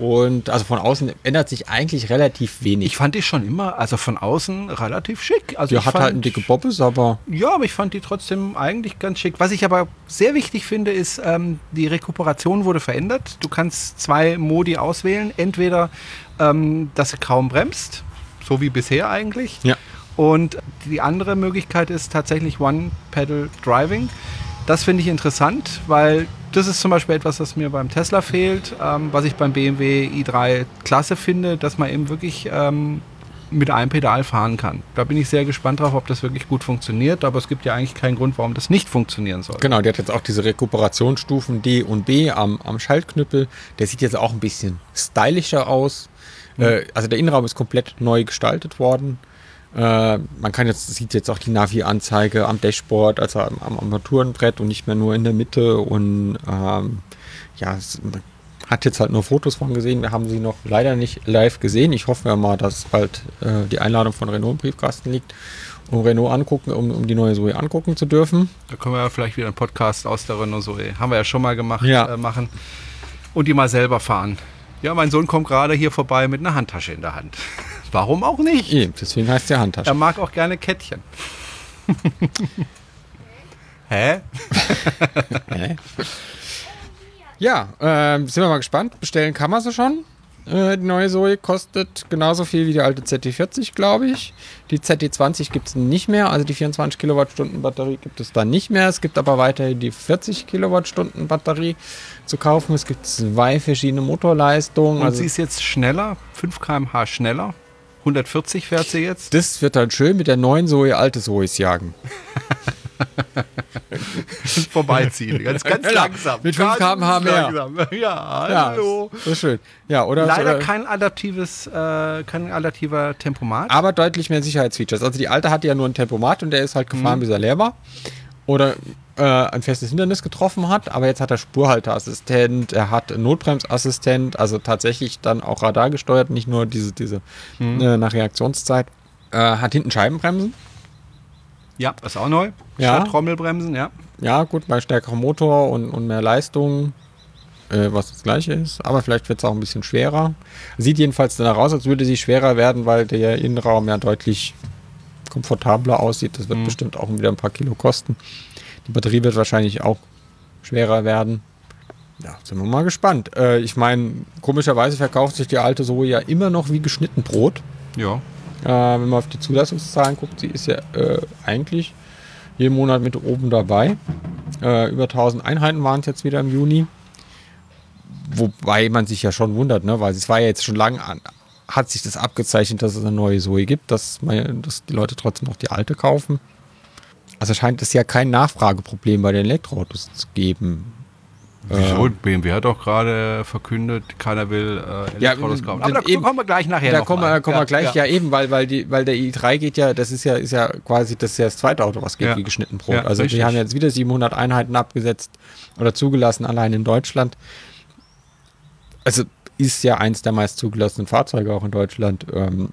Speaker 1: und also von außen ändert sich eigentlich relativ wenig.
Speaker 3: Ich fand die schon immer, also von außen relativ schick. Also
Speaker 1: die hat
Speaker 3: fand,
Speaker 1: halt ein dicke Bobbes, aber
Speaker 3: Ja, aber ich fand die trotzdem eigentlich ganz schick. Was ich aber sehr wichtig finde, ist, ähm, die Rekuperation wurde verändert. Du kannst zwei Modi auswählen. Entweder, ähm, dass sie kaum bremst, so wie bisher eigentlich.
Speaker 1: Ja.
Speaker 3: Und die andere Möglichkeit ist tatsächlich One-Pedal-Driving. Das finde ich interessant, weil das ist zum Beispiel etwas, was mir beim Tesla fehlt, ähm, was ich beim BMW i3 klasse finde, dass man eben wirklich ähm, mit einem Pedal fahren kann. Da bin ich sehr gespannt drauf, ob das wirklich gut funktioniert, aber es gibt ja eigentlich keinen Grund, warum das nicht funktionieren soll.
Speaker 1: genau, die hat jetzt auch diese Rekuperationsstufen D und B am, am Schaltknüppel. Der sieht jetzt auch ein bisschen stylischer aus. Äh, also der Innenraum ist komplett neu gestaltet worden. Äh, man kann jetzt, sieht jetzt auch die Navi-Anzeige am Dashboard, also am, am Armaturenbrett und nicht mehr nur in der Mitte. Und ähm, ja, es, man hat jetzt halt nur Fotos von gesehen. Wir haben sie noch leider nicht live gesehen. Ich hoffe ja mal, dass bald äh, die Einladung von Renault im Briefkasten liegt, um Renault angucken, um, um die neue Zoe angucken zu dürfen.
Speaker 3: Da können wir ja vielleicht wieder einen Podcast aus der Renault Zoe, haben wir ja schon mal gemacht,
Speaker 1: Ja.
Speaker 3: äh, machen und die mal selber fahren. Ja, mein Sohn kommt gerade hier vorbei mit einer Handtasche in der Hand. (laughs) Warum auch nicht?
Speaker 1: Eben, deswegen heißt der Handtasche.
Speaker 3: Er mag auch gerne Kettchen. (laughs) Hä? (laughs)
Speaker 1: Hä? Ja, ähm, sind wir mal gespannt. Bestellen kann man sie schon. Äh, die neue Zoe kostet genauso viel wie die alte ZT40, glaube ich. Die ZT20 gibt es nicht mehr, also die 24 Kilowattstunden Batterie gibt es dann nicht mehr. Es gibt aber weiterhin die 40 Kilowattstunden Batterie zu kaufen. Es gibt zwei verschiedene Motorleistungen.
Speaker 3: Und
Speaker 1: Also
Speaker 3: sie ist jetzt schneller, 5 km/h schneller. 140 fährt sie jetzt.
Speaker 1: das wird dann schön mit der neuen Zoe alte Zoes jagen. (laughs)
Speaker 3: vorbeiziehen. Ganz, ganz langsam.
Speaker 1: Mit 5
Speaker 3: Ganz
Speaker 1: km/h mehr.
Speaker 3: langsam. Ja,
Speaker 1: Ja,
Speaker 3: hallo.
Speaker 1: das ist schön. Ja, oder
Speaker 3: Leider
Speaker 1: oder-
Speaker 3: kein adaptives, äh, kein adaptiver Tempomat.
Speaker 1: aber deutlich mehr Sicherheitsfeatures. Also die alte hatte ja nur ein Tempomat und der ist halt gefahren,
Speaker 3: Mhm.
Speaker 1: bis er leer war. Oder äh, ein festes Hindernis getroffen hat, aber jetzt hat er Spurhalteassistent, er hat Notbremsassistent, also tatsächlich dann auch Radar gesteuert, nicht nur diese, diese
Speaker 3: Mhm.
Speaker 1: äh, nach Reaktionszeit. Äh, hat hinten Scheibenbremsen.
Speaker 3: Ja, ist auch neu.
Speaker 1: Ja.
Speaker 3: Statt Trommelbremsen, ja.
Speaker 1: Ja, gut, bei stärkerem Motor und, und mehr Leistung, äh, was das gleiche ist. Aber vielleicht wird es auch ein bisschen schwerer. Sieht jedenfalls danach aus, als würde sie schwerer werden, weil der Innenraum ja deutlich komfortabler aussieht. Das wird
Speaker 3: Mhm.
Speaker 1: bestimmt auch wieder ein paar Kilo kosten. Die Batterie wird wahrscheinlich auch schwerer werden. Ja, sind wir mal gespannt. Äh, ich meine, komischerweise verkauft sich die alte Zoe ja immer noch wie geschnitten Brot.
Speaker 3: Ja.
Speaker 1: Äh, wenn man auf die Zulassungszahlen guckt, sie ist ja äh, eigentlich jeden Monat mit oben dabei. Äh, über 1000 Einheiten waren es jetzt wieder im Juni. Wobei man sich ja schon wundert, ne? weil es war ja jetzt schon lange an, hat sich das abgezeichnet, dass es eine neue Zoe gibt, dass, man, dass die Leute trotzdem noch die alte kaufen. Also scheint es ja kein Nachfrageproblem bei den Elektroautos zu geben.
Speaker 3: Wieso?
Speaker 1: Ähm,
Speaker 3: BMW hat doch gerade verkündet, keiner will äh,
Speaker 1: Ja,
Speaker 3: Elektroautos
Speaker 1: ähm,
Speaker 3: kaufen. Aber da
Speaker 1: eben-
Speaker 3: kommen wir gleich nachher
Speaker 1: da kommen wir, kommen wir gleich ja, eben, weil, weil, die, weil der i3 geht ja, das ist ja, ist ja quasi das, ja das zweite Auto, was geht
Speaker 3: Ja.
Speaker 1: wie geschnitten Brot.
Speaker 3: Ja,
Speaker 1: also
Speaker 3: richtig.
Speaker 1: wir haben jetzt wieder 700 Einheiten abgesetzt oder zugelassen, allein in Deutschland. Also ist ja eins der meist zugelassenen Fahrzeuge auch in Deutschland. Ähm,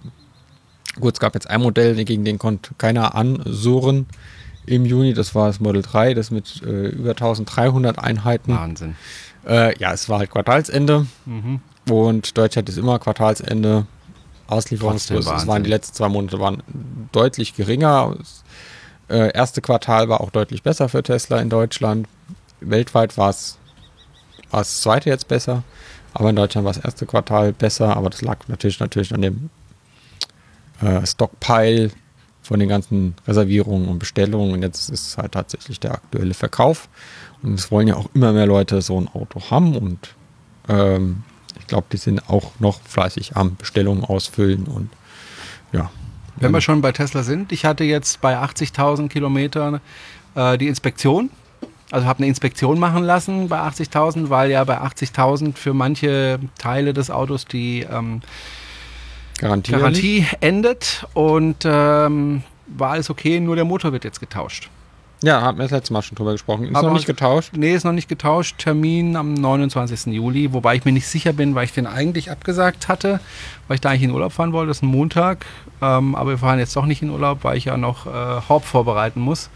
Speaker 1: gut, es gab jetzt ein Modell, gegen den konnte keiner ansurren im Juni. Das war das Model 3, das mit äh, über 1300 Einheiten.
Speaker 3: Wahnsinn.
Speaker 1: Äh, ja, es war halt Quartalsende.
Speaker 3: Mhm.
Speaker 1: Und Deutschland ist immer Quartalsende. Auslieferungsgröße.
Speaker 3: Trotzdem
Speaker 1: Es waren die letzten zwei Monate waren deutlich geringer. Das äh, erste Quartal war auch deutlich besser für Tesla in Deutschland. Weltweit war es war es das zweite jetzt besser. Aber in Deutschland war das erste Quartal besser. Aber das lag natürlich natürlich an dem äh, Stockpile von den ganzen Reservierungen und Bestellungen. Und jetzt ist es halt tatsächlich der aktuelle Verkauf. Und es wollen ja auch immer mehr Leute so ein Auto haben. Und ähm, ich glaube, die sind auch noch fleißig am Bestellungen ausfüllen. Und ja.
Speaker 3: Wenn wir schon bei Tesla sind, ich hatte jetzt bei 80.000 Kilometern äh, die Inspektion. Also habe eine Inspektion machen lassen bei 80.000, weil ja bei 80.000 für manche Teile des Autos die ähm,
Speaker 1: Garantie.
Speaker 3: Garantie endet und ähm, war alles okay, nur der Motor wird jetzt getauscht.
Speaker 1: Ja, hatten wir das letzte Mal schon drüber gesprochen. Ist
Speaker 3: Aber-
Speaker 1: noch nicht getauscht.
Speaker 3: Nee, ist noch nicht getauscht. Termin am 29. Juli, wobei ich mir nicht sicher bin, weil ich den eigentlich abgesagt hatte, weil ich da eigentlich in Urlaub fahren wollte. Das ist ein Montag. Ähm, aber wir fahren jetzt doch nicht in Urlaub, weil ich ja noch äh, Haupt vorbereiten muss.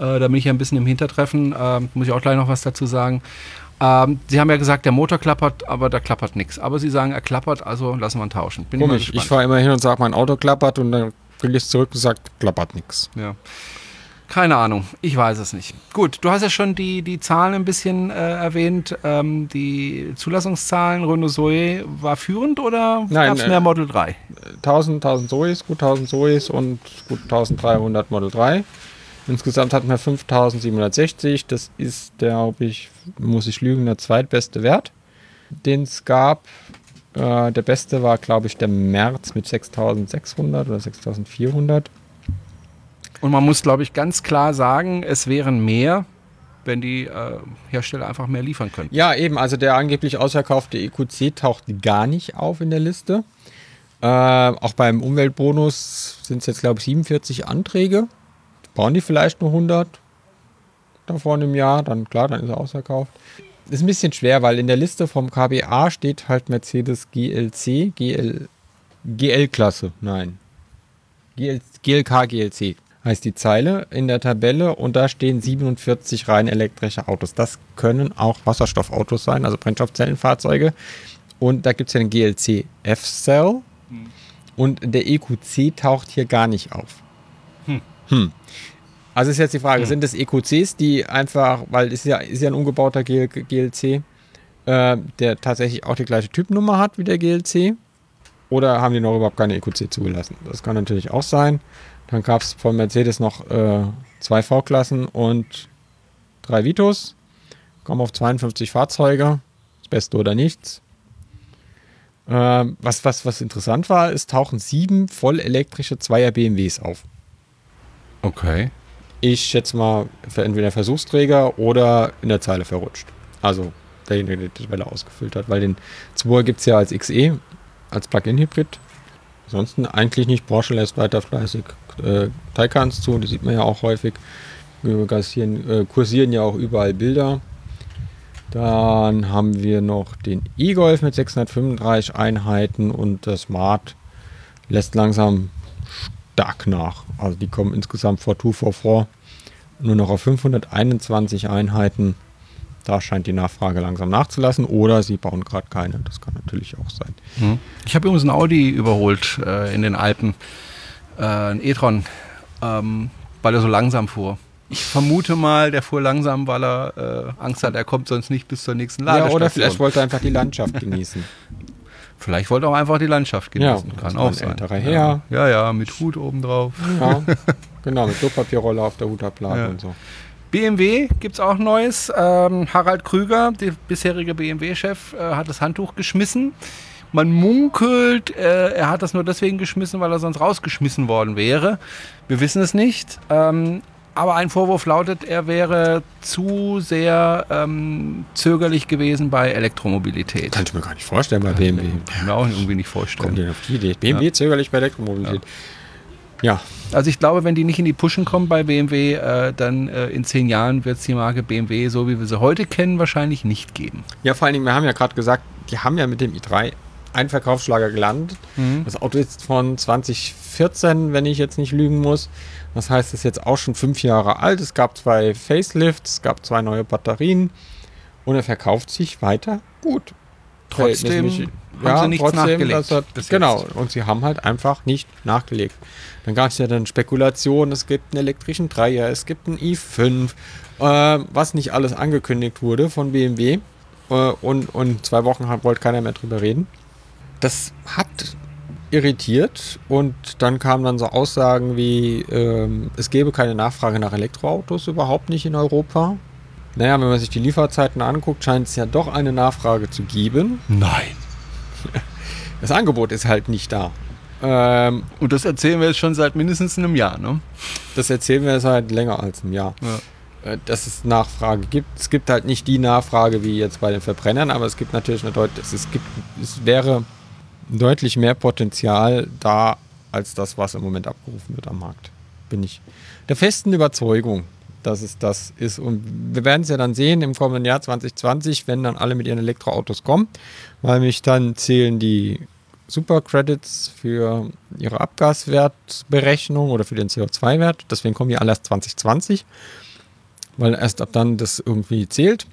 Speaker 3: Äh, da bin ich ja ein bisschen im Hintertreffen. Ähm, muss ich auch gleich noch was dazu sagen. Ähm, Sie haben ja gesagt, der Motor klappert, aber da klappert nichts. Aber Sie sagen, er klappert, also lassen wir ihn tauschen. Bin
Speaker 1: Komisch. Ich fahre immer hin und sage, mein Auto klappert und dann will ich es zurück und sagt, klappert nichts.
Speaker 3: Ja. Keine Ahnung, ich weiß es nicht. Gut, du hast ja schon die, die Zahlen ein bisschen äh, erwähnt. Ähm, die Zulassungszahlen, Renault Zoe war führend oder gab es
Speaker 1: äh,
Speaker 3: mehr Model 3?
Speaker 1: 1000, 1000 Zoes, gut 1000 Zoes und gut 1300 Model 3. Insgesamt hatten wir 5760. Das ist, glaube ich, muss ich lügen, der zweitbeste Wert, den es gab. Äh, der beste war, glaube ich, der März mit 6600 oder 6400.
Speaker 3: Und man muss, glaube ich, ganz klar sagen, es wären mehr, wenn die äh, Hersteller einfach mehr liefern können.
Speaker 1: Ja, eben, also der angeblich ausverkaufte EQC taucht gar nicht auf in der Liste. Äh, auch beim Umweltbonus sind es jetzt, glaube ich, 47 Anträge. Brauchen die vielleicht nur 100 davon im Jahr? Dann klar, dann ist er ausverkauft. Ist ein bisschen schwer, weil in der Liste vom KBA steht halt Mercedes GLC, GL, GL-Klasse, nein. GL, GLK, GLC heißt die Zeile in der Tabelle und da stehen 47 rein elektrische Autos. Das können auch Wasserstoffautos sein, also Brennstoffzellenfahrzeuge. Und da gibt es ja den GLC F-Cell und der EQC taucht hier gar nicht auf. Hm. Also ist jetzt die Frage, sind das EQCs, die einfach, weil es ja, ist ja ein umgebauter GL, GLC, äh, der tatsächlich auch die gleiche Typnummer hat wie der GLC? Oder haben die noch überhaupt keine EQC zugelassen? Das kann natürlich auch sein. Dann gab es von Mercedes noch äh, zwei V-Klassen und drei Vitos. Kommen auf 52 Fahrzeuge. Das Beste oder nichts. Ähm, was, was, was interessant war, es tauchen sieben voll elektrische Zweier BMWs auf.
Speaker 3: Okay.
Speaker 1: Ich schätze mal, entweder Versuchsträger oder in der Zeile verrutscht. Also derjenige, der die Tabelle ausgefüllt hat, weil den 2er gibt es ja als XE, als Plug-in-Hybrid. Ansonsten eigentlich nicht. Porsche lässt weiter fleißig äh, Taycans zu, die sieht man ja auch häufig. Kursieren, äh, kursieren ja auch überall Bilder. Dann haben wir noch den E-Golf mit 635 Einheiten und das Smart lässt langsam stark nach. Also die kommen insgesamt vor 244 nur noch auf 521 Einheiten. Da scheint die Nachfrage langsam nachzulassen oder sie bauen gerade keine. Das kann natürlich auch sein.
Speaker 3: Ich habe übrigens einen Audi überholt äh, in den Alpen. Äh, ein e-tron, ähm, weil er so langsam fuhr. Ich vermute mal, der fuhr langsam, weil er äh, Angst hat, er kommt sonst nicht bis zur nächsten
Speaker 1: Ja,
Speaker 3: Ladestation.
Speaker 1: oder vielleicht wollte er einfach die Landschaft genießen. (laughs)
Speaker 3: Vielleicht wollte er auch einfach die Landschaft genießen.
Speaker 1: Ja,
Speaker 3: Kann auch sein. ja. Ja, ja, mit Hut obendrauf.
Speaker 1: Ja, (laughs) genau, mit Klopapierrolle auf der Hutablage
Speaker 3: Ja.
Speaker 1: und so.
Speaker 3: BMW gibt es auch Neues. Ähm, Harald Krüger, der bisherige BMW-Chef, äh, hat das Handtuch geschmissen. Man munkelt, äh, er hat das nur deswegen geschmissen, weil er sonst rausgeschmissen worden wäre. Wir wissen es nicht. Ähm, aber ein Vorwurf lautet, er wäre zu sehr ähm, zögerlich gewesen bei Elektromobilität.
Speaker 1: Kann ich mir gar nicht vorstellen bei BMW.
Speaker 3: Kann mir auch irgendwie nicht
Speaker 1: Kommt
Speaker 3: vorstellen.
Speaker 1: ihr auf die Idee? BMW zögerlich bei Elektromobilität. Ja.
Speaker 3: Also ich glaube, wenn die nicht in die Pushen kommen bei BMW, äh, dann äh, in zehn Jahren wird es die Marke BMW, so wie wir sie heute kennen, wahrscheinlich nicht geben.
Speaker 1: Ja, vor allen Dingen, wir haben ja gerade gesagt, die haben ja mit dem i3 einen Verkaufsschlager gelandet. Das Auto ist von 2014, wenn ich jetzt nicht lügen muss. Das heißt, es ist jetzt auch schon fünf Jahre alt. Es gab zwei Facelifts, es gab zwei neue Batterien und er verkauft sich weiter gut.
Speaker 3: Trotzdem
Speaker 1: Verhältnismäßig-
Speaker 3: haben sie nichts nachgelegt
Speaker 1: dass er-
Speaker 3: bis
Speaker 1: genau, und sie haben halt einfach nicht nachgelegt. Dann gab es ja dann Spekulationen, es gibt einen elektrischen Dreier, es gibt einen i5, äh, was nicht alles angekündigt wurde von BMW. Äh, und, und zwei Wochen hat, wollte keiner mehr drüber reden. Das hat irritiert und dann kamen dann so Aussagen wie, ähm, es gäbe keine Nachfrage nach Elektroautos überhaupt nicht in Europa. Naja, wenn man sich die Lieferzeiten anguckt, scheint es ja doch eine Nachfrage zu geben.
Speaker 3: Nein. (laughs)
Speaker 1: Das Angebot ist halt nicht da. Ähm,
Speaker 3: Und das erzählen wir jetzt schon seit mindestens einem Jahr, ne?
Speaker 1: das erzählen wir seit länger als einem Jahr.
Speaker 3: Ja.
Speaker 1: Äh, Dass es Nachfrage gibt. Es gibt halt nicht die Nachfrage wie jetzt bei den Verbrennern, aber es gibt natürlich eine deutlich, es, es gibt, es wäre deutlich mehr Potenzial da als das, was im Moment abgerufen wird am Markt. Bin ich der festen Überzeugung, dass es das ist. Und wir werden es ja dann sehen im kommenden Jahr 2020, wenn dann alle mit ihren Elektroautos kommen, weil mich dann zählen die Supercredits für ihre Abgaswertberechnung oder für den CO2-Wert. Deswegen kommen die alle erst 2020, weil erst ab dann das irgendwie zählt.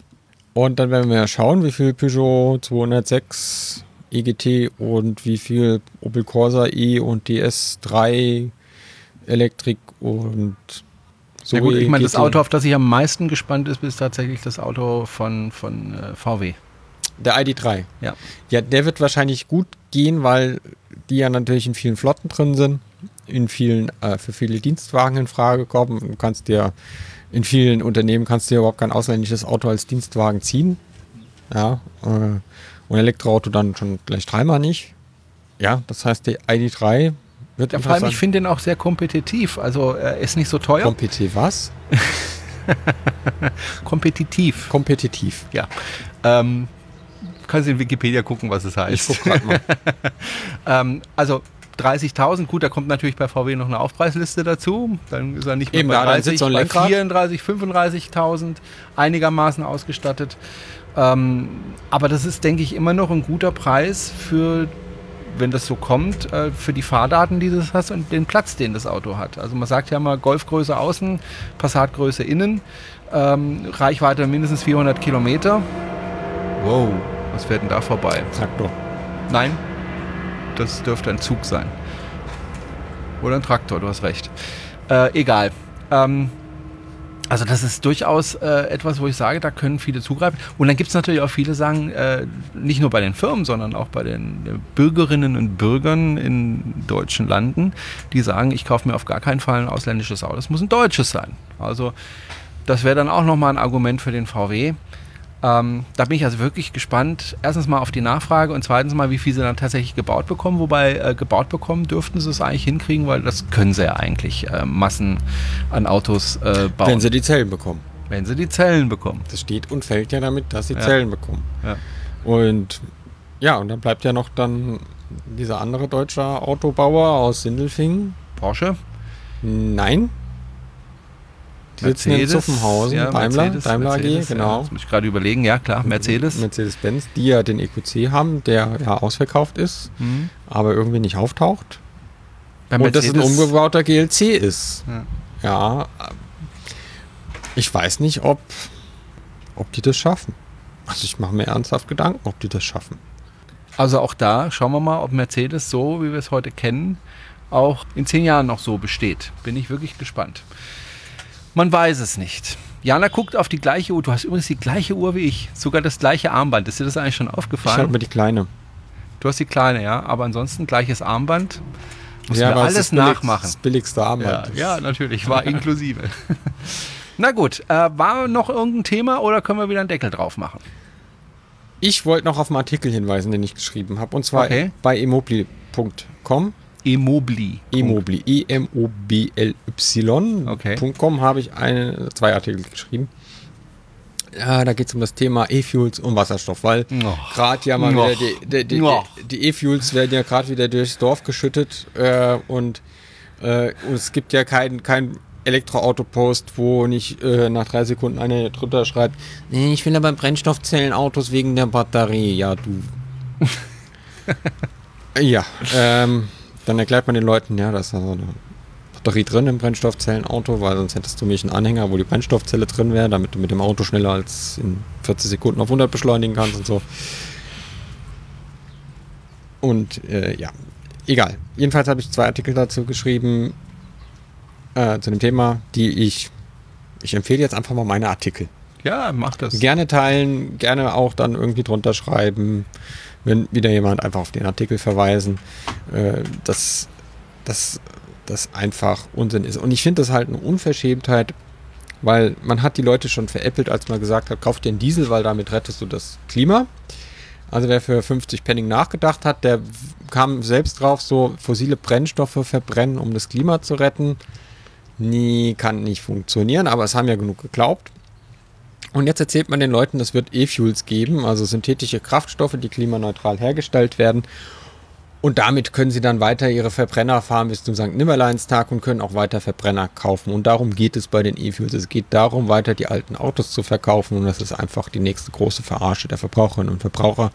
Speaker 1: Und dann werden wir ja schauen, wie viel Peugeot 206 EGT und wie viel Opel Corsa E und DS3 Elektrik und so.
Speaker 3: Ja gut, ich meine, das. Auto, auf das ich am meisten gespannt ist, ist tatsächlich das Auto von, von äh, VW.
Speaker 1: Der ID3.
Speaker 3: Ja.
Speaker 1: Ja, der wird wahrscheinlich gut gehen, weil die ja natürlich in vielen Flotten drin sind, in vielen, äh, für viele Dienstwagen in Frage kommen. Du kannst dir in vielen Unternehmen kannst du dir überhaupt kein ausländisches Auto als Dienstwagen ziehen. Ja, äh, und Elektroauto dann schon gleich dreimal nicht. Ja, das heißt, der ID3 wird
Speaker 3: Ja, vor allem, ich finde den auch sehr kompetitiv. Also er ist nicht so teuer.
Speaker 1: Kompetitiv was? (laughs)
Speaker 3: kompetitiv.
Speaker 1: Kompetitiv.
Speaker 3: Ja. Ähm, kannst in Wikipedia gucken, was es
Speaker 1: Ich
Speaker 3: heißt.
Speaker 1: guck grad mal. (laughs)
Speaker 3: Ähm, also 30.000, gut, da kommt natürlich bei VW noch eine Aufpreisliste dazu. Dann ist er nicht mehr
Speaker 1: Eben,
Speaker 3: bei
Speaker 1: da, dann
Speaker 3: 30,
Speaker 1: sitzt so ein
Speaker 3: bei
Speaker 1: Lenkrad.
Speaker 3: 34, 35.000 einigermaßen ausgestattet. Ähm, aber das ist, denke ich, immer noch ein guter Preis für, wenn das so kommt, äh, für die Fahrdaten, die das hast und den Platz, den das Auto hat. Also man sagt ja mal Golfgröße außen, Passatgröße innen, ähm, Reichweite mindestens 400 Kilometer. Wow, was fährt denn da vorbei?
Speaker 1: Traktor.
Speaker 3: Nein, das dürfte ein Zug sein. Oder ein Traktor, du hast recht. Äh, egal. Ähm, also das ist durchaus äh, etwas, wo ich sage, da können viele zugreifen. Und dann gibt es natürlich auch viele, sagen, äh, nicht nur bei den Firmen, sondern auch bei den äh, Bürgerinnen und Bürgern in deutschen Landen, die sagen, ich kaufe mir auf gar keinen Fall ein ausländisches Auto. Es muss ein deutsches sein. Also das wäre dann auch nochmal ein Argument für den VW. Ähm, da bin ich also wirklich gespannt. Erstens mal auf die Nachfrage und zweitens mal, wie viel sie dann tatsächlich gebaut bekommen. Wobei äh, gebaut bekommen dürften sie es eigentlich hinkriegen, weil das können sie ja eigentlich äh, Massen an Autos äh, bauen.
Speaker 1: Wenn sie die Zellen bekommen.
Speaker 3: wenn sie die Zellen bekommen.
Speaker 1: Das steht und fällt ja damit, dass sie
Speaker 3: Ja.
Speaker 1: Zellen bekommen.
Speaker 3: Ja.
Speaker 1: Und ja, und dann bleibt ja noch dann dieser andere deutsche Autobauer aus Sindelfingen.
Speaker 3: Porsche,
Speaker 1: Nein. Die sitzen in Zuffenhausen,
Speaker 3: ja,
Speaker 1: Daimler,
Speaker 3: Mercedes,
Speaker 1: Daimler
Speaker 3: Mercedes,
Speaker 1: AG, genau.
Speaker 3: Ja, das muss ich gerade überlegen, ja klar, Mercedes.
Speaker 1: Mercedes-Benz, die ja den EQC haben, der ja ausverkauft ist,
Speaker 3: Mhm.
Speaker 1: aber irgendwie nicht auftaucht.
Speaker 3: Bei
Speaker 1: und dass es ein
Speaker 3: Mercedes-
Speaker 1: umgebauter GLC ist.
Speaker 3: Ja.
Speaker 1: Ja. Ich weiß nicht, ob, ob die das schaffen. Also ich mache mir ernsthaft Gedanken, ob die das schaffen.
Speaker 3: Also auch da schauen wir mal, ob Mercedes so, wie wir es heute kennen, auch in zehn Jahren noch so besteht. Bin ich wirklich gespannt. Man weiß es nicht. Jana guckt auf die gleiche Uhr. Du hast übrigens die gleiche Uhr wie ich. Sogar das gleiche Armband. Ist dir das eigentlich schon
Speaker 1: Ich habe
Speaker 3: aufgefallen?
Speaker 1: mir die kleine.
Speaker 3: Du hast die kleine, ja. Aber ansonsten gleiches Armband. Muss
Speaker 1: Ja,
Speaker 3: alles
Speaker 1: billig-
Speaker 3: nachmachen.
Speaker 1: Das billigste
Speaker 3: Ja,
Speaker 1: Armband.
Speaker 3: ja, natürlich. War (laughs) inklusive. (laughs) Na gut. Äh, war noch irgendein Thema oder können wir wieder einen Deckel drauf machen?
Speaker 1: Ich wollte noch auf einen Artikel hinweisen, den ich geschrieben habe. Und zwar
Speaker 3: Okay.
Speaker 1: bei emobli.com.
Speaker 3: Emobli.
Speaker 1: Emobly, E-M-O-B-L-Y.
Speaker 3: Okay.
Speaker 1: habe ich eine, zwei Artikel geschrieben. Ja, da geht es um das Thema E-Fuels und Wasserstoff, weil gerade ja mal wieder die, die, die, die E-Fuels werden ja gerade wieder durchs Dorf geschüttet äh, und, äh, und es gibt ja kein, kein Elektroauto-Post, wo nicht äh, nach drei Sekunden einer drunter schreibt, nee, ich will aber Brennstoffzellenautos wegen der Batterie. Ja, du. (laughs) ja, ähm, dann erklärt man den Leuten, ja, dass da so eine Batterie drin im Brennstoffzellenauto, weil sonst hättest du nämlich einen Anhänger, wo die Brennstoffzelle drin wäre, damit du mit dem Auto schneller als in 40 Sekunden auf 100 beschleunigen kannst und so. Und äh, ja, egal. Jedenfalls habe ich zwei Artikel dazu geschrieben äh, zu dem Thema, die ich ich empfehle jetzt einfach mal meine Artikel.
Speaker 3: Ja, mach das.
Speaker 1: Gerne teilen, gerne auch dann irgendwie drunter schreiben, wenn wieder jemand einfach auf den Artikel verweisen, äh, dass das einfach Unsinn ist. Und ich finde das halt eine Unverschämtheit, weil man hat die Leute schon veräppelt, als man gesagt hat, kauf dir einen Diesel, weil damit rettest du das Klima. Also wer für 50 Penning nachgedacht hat, der kam selbst drauf, so fossile Brennstoffe verbrennen, um das Klima zu retten. Nie kann nicht funktionieren, aber es haben ja genug geglaubt. Und jetzt erzählt man den Leuten, es wird E-Fuels geben, also synthetische Kraftstoffe, die klimaneutral hergestellt werden. Und damit können sie dann weiter ihre Verbrenner fahren bis zum St. Nimmerleinstag und können auch weiter Verbrenner kaufen. Und darum geht es bei den E-Fuels. Es geht darum, weiter die alten Autos zu verkaufen. Und das ist einfach die nächste große Verarsche der Verbraucherinnen und Verbraucher.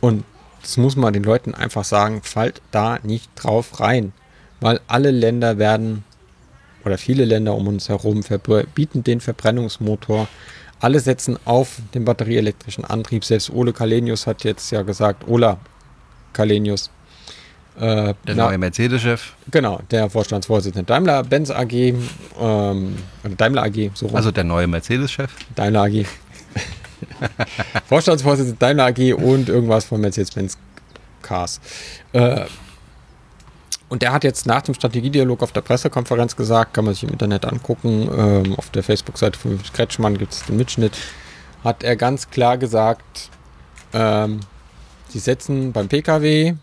Speaker 1: Und das muss man den Leuten einfach sagen, fallt da nicht drauf rein. Weil alle Länder werden, oder viele Länder um uns herum, verbieten den Verbrennungsmotor. Alle setzen auf den batterieelektrischen Antrieb. Selbst Ole Kalenius hat jetzt ja gesagt, Ola Kalenius, äh,
Speaker 3: Der neue Mercedes-Chef.
Speaker 1: Genau, der Vorstandsvorsitzende Daimler-Benz AG, ähm, oder Daimler AG, so rum.
Speaker 3: Also der neue Mercedes-Chef.
Speaker 1: Daimler AG. (laughs) Vorstandsvorsitzende Daimler AG und irgendwas von Mercedes-Benz Cars. Äh, und der hat jetzt nach dem Strategiedialog auf der Pressekonferenz gesagt, kann man sich im Internet angucken, ähm, auf der Facebook-Seite von Kretschmann gibt es den Mitschnitt, hat er ganz klar gesagt, ähm, sie setzen beim Pkw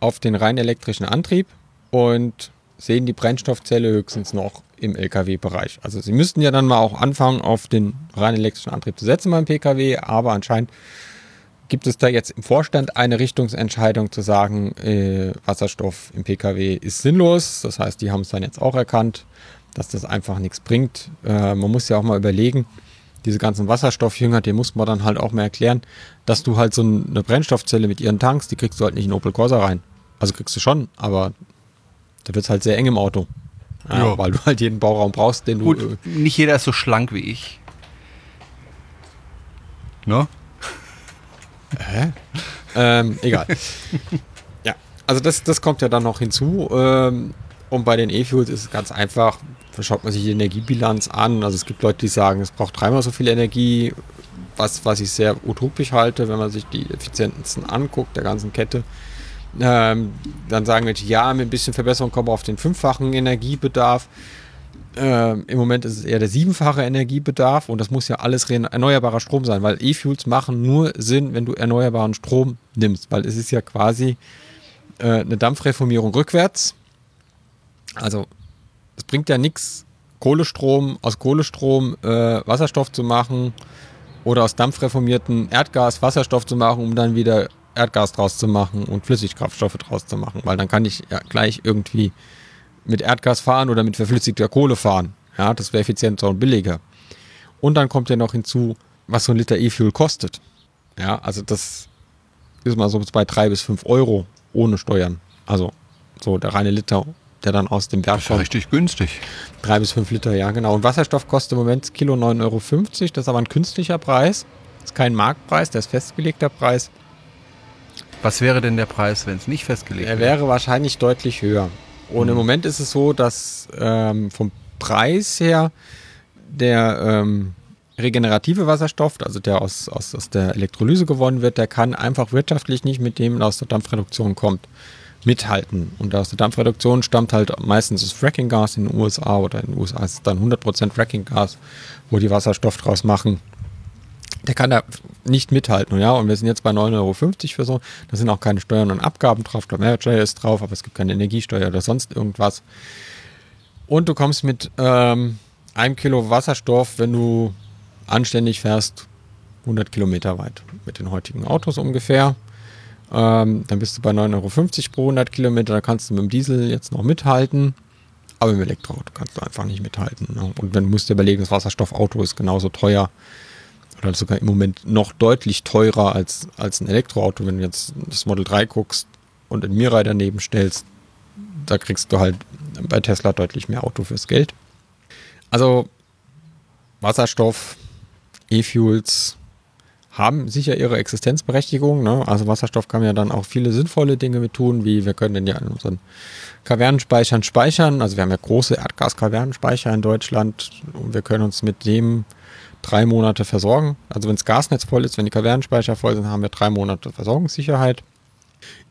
Speaker 1: auf den rein elektrischen Antrieb und sehen die Brennstoffzelle höchstens noch im Lkw-Bereich. Also sie müssten ja dann mal auch anfangen, auf den rein elektrischen Antrieb zu setzen beim Pkw, aber anscheinend gibt es da jetzt im Vorstand eine Richtungsentscheidung zu sagen, äh, Wasserstoff im Pkw ist sinnlos. Das heißt, die haben es dann jetzt auch erkannt, dass das einfach nichts bringt. Äh, man muss ja auch mal überlegen, diese ganzen Wasserstoffjünger, den muss man dann halt auch mal erklären, dass du halt so eine Brennstoffzelle mit ihren Tanks, die kriegst du halt nicht in Opel Corsa rein. Also kriegst du schon, aber da wird es halt sehr eng im Auto. Ja,
Speaker 3: Ja.
Speaker 1: Weil du halt jeden Bauraum brauchst, den du.
Speaker 3: Gut,
Speaker 1: äh,
Speaker 3: nicht jeder ist so schlank wie ich. Ne?
Speaker 1: Ähm, egal. ja, also das, das kommt ja dann noch hinzu. Ähm, und bei den E-Fuels ist es ganz einfach, schaut man sich die Energiebilanz an. Also es gibt Leute, die sagen, es braucht dreimal so viel Energie, was, was ich sehr utopisch halte, wenn man sich die effizientesten anguckt, der ganzen Kette. Ähm, dann sagen Leute, ja, mit ein bisschen Verbesserung kommen wir auf den fünffachen Energiebedarf. Ähm, Im Moment ist es eher der siebenfache Energiebedarf und das muss ja alles erneuerbarer Strom sein, weil E-Fuels machen nur Sinn, wenn du erneuerbaren Strom nimmst, weil es ist ja quasi äh, eine Dampfreformierung rückwärts. Also es bringt ja nichts, Kohlestrom aus Kohlestrom äh, Wasserstoff zu machen oder aus dampfreformierten Erdgas Wasserstoff zu machen, um dann wieder Erdgas draus zu machen und Flüssigkraftstoffe draus zu machen, weil dann kann ich ja gleich irgendwie mit Erdgas fahren oder mit verflüssigter Kohle fahren. Ja, das wäre effizienter und billiger. Und dann kommt ja noch hinzu, was so ein Liter E-Fuel kostet. Ja, also das ist mal so bei drei bis fünf Euro ohne Steuern. Also so der reine Liter, der dann aus dem Werk
Speaker 3: Das ist
Speaker 1: kommt.
Speaker 3: richtig günstig.
Speaker 1: Drei bis fünf Liter, ja, genau. Und Wasserstoff kostet im Moment Kilo 9,50 Euro. Das ist aber ein künstlicher Preis. Das ist kein Marktpreis, der ist festgelegter Preis.
Speaker 3: Was wäre denn der Preis, wenn es nicht festgelegt
Speaker 1: Er
Speaker 3: wäre?
Speaker 1: wäre wahrscheinlich deutlich höher. Und im Moment ist es so, dass ähm, vom Preis her der ähm, regenerative Wasserstoff, also der aus, aus, aus der Elektrolyse gewonnen wird, der kann einfach wirtschaftlich nicht mit dem, der aus der Dampfreduktion kommt, mithalten. Und aus der Dampfreduktion stammt halt meistens das Frackinggas in den USA oder in den USA ist es dann 100% Frackinggas, wo die Wasserstoff draus machen. Der kann da nicht mithalten. Ja, und wir sind jetzt bei 9,50 Euro für so. Da sind auch keine Steuern und Abgaben drauf. Der Mehrwertsteuer ist drauf, aber es gibt keine Energiesteuer oder sonst irgendwas. Und du kommst mit ähm, einem Kilo Wasserstoff, wenn du anständig fährst, 100 Kilometer weit mit den heutigen Autos ungefähr. Ähm, dann bist du bei 9,50 Euro pro 100 Kilometer. Da kannst du mit dem Diesel jetzt noch mithalten. Aber im Elektroauto kannst du einfach nicht mithalten. Ne? Und dann musst du überlegen, das Wasserstoffauto ist genauso teuer oder sogar im Moment noch deutlich teurer als, als ein Elektroauto. Wenn du jetzt das Model 3 guckst und ein Mirai daneben stellst, da kriegst du halt bei Tesla deutlich mehr Auto fürs Geld. Also Wasserstoff, E-Fuels haben sicher ihre Existenzberechtigung. Ne? Also Wasserstoff kann ja dann auch viele sinnvolle Dinge mit tun, wie wir können den ja in unseren Kavernenspeichern speichern. Also wir haben ja große Erdgaskavernenspeicher in Deutschland und wir können uns mit dem drei Monate versorgen. Also wenn das Gasnetz voll ist, wenn die Kavernenspeicher voll sind, haben wir drei Monate Versorgungssicherheit.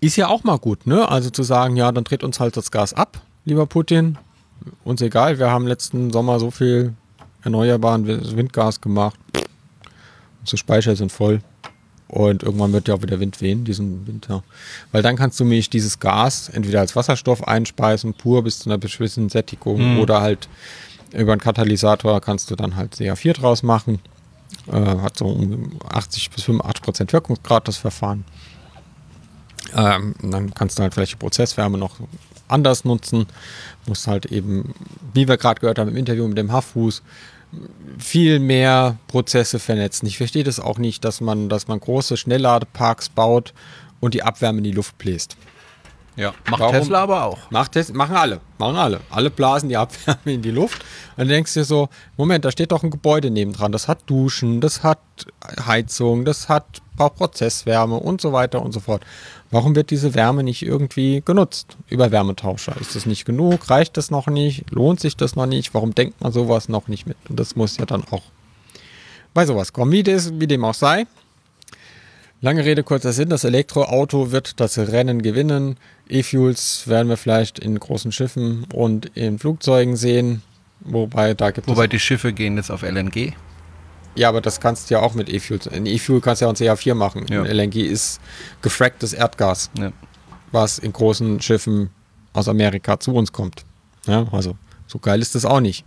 Speaker 1: Ist ja auch mal gut, ne? Also zu sagen, ja, dann dreht uns halt das Gas ab, lieber Putin. Uns egal, wir haben letzten Sommer so viel erneuerbaren Windgas gemacht. Unsere Speicher sind voll. Und irgendwann wird ja auch wieder Wind wehen, diesen Winter. Weil dann kannst du nämlich dieses Gas entweder als Wasserstoff einspeisen, pur bis zu einer bestimmten Sättigung, mhm. oder halt über einen Katalysator kannst du dann halt CA4 draus machen. Äh, hat so um 80 bis 85 Prozent Wirkungsgrad das Verfahren. Ähm, dann kannst du halt vielleicht die Prozesswärme noch anders nutzen. Musst halt eben, wie wir gerade gehört haben im Interview mit dem Hafffuß, viel mehr Prozesse vernetzen. Ich verstehe das auch nicht, dass man, dass man große Schnellladeparks baut und die Abwärme in die Luft bläst.
Speaker 3: Ja, macht Warum? Tesla aber auch.
Speaker 1: Macht Tes machen alle, machen alle. Alle blasen die Abwärme in die Luft. Und dann denkst du dir so, Moment, da steht doch ein Gebäude nebendran. Das hat Duschen, das hat Heizung, das hat Prozesswärme und so weiter und so fort. Warum wird diese Wärme nicht irgendwie genutzt über Wärmetauscher? Ist das nicht genug? Reicht das noch nicht? Lohnt sich das noch nicht? Warum denkt man sowas noch nicht mit? Und das muss ja dann auch bei sowas kommen. Wie, das, wie dem auch sei. Lange Rede, kurzer Sinn. Das Elektroauto wird das Rennen gewinnen. E-Fuels werden wir vielleicht in großen Schiffen und in Flugzeugen sehen. Wobei da gibt
Speaker 3: Wobei die Schiffe gehen jetzt auf LNG.
Speaker 1: Ja, aber das kannst du ja auch mit E-Fuel. In E-Fuel kannst du ja auch ein CH4 machen. Ja. LNG ist gefracktes Erdgas, ja. was in großen Schiffen aus Amerika zu uns kommt. Ja, also so geil ist das auch nicht.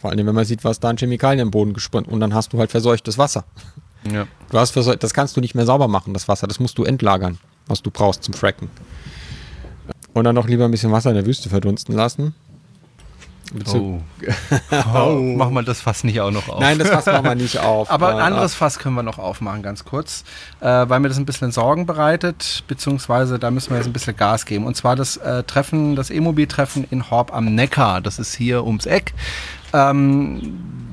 Speaker 1: Vor allem, wenn man sieht, was da an Chemikalien im Boden gespannt und dann hast du halt verseuchtes Wasser. Ja. Du hast verseucht, das kannst du nicht mehr sauber machen, das Wasser. Das musst du entlagern, was du brauchst zum Fracken. Und dann noch lieber ein bisschen Wasser in der Wüste verdunsten lassen.
Speaker 3: Oh. (laughs) oh. Machen wir das Fass nicht auch noch auf?
Speaker 1: Nein, das Fass machen wir nicht (laughs) auf.
Speaker 3: Aber ein anderes Fass können wir noch aufmachen, ganz kurz, äh, weil mir das ein bisschen Sorgen bereitet, beziehungsweise da müssen wir jetzt ein bisschen Gas geben. Und zwar das äh, Treffen, das E-Mobil-Treffen in Horb am Neckar. Das ist hier ums Eck. Ähm,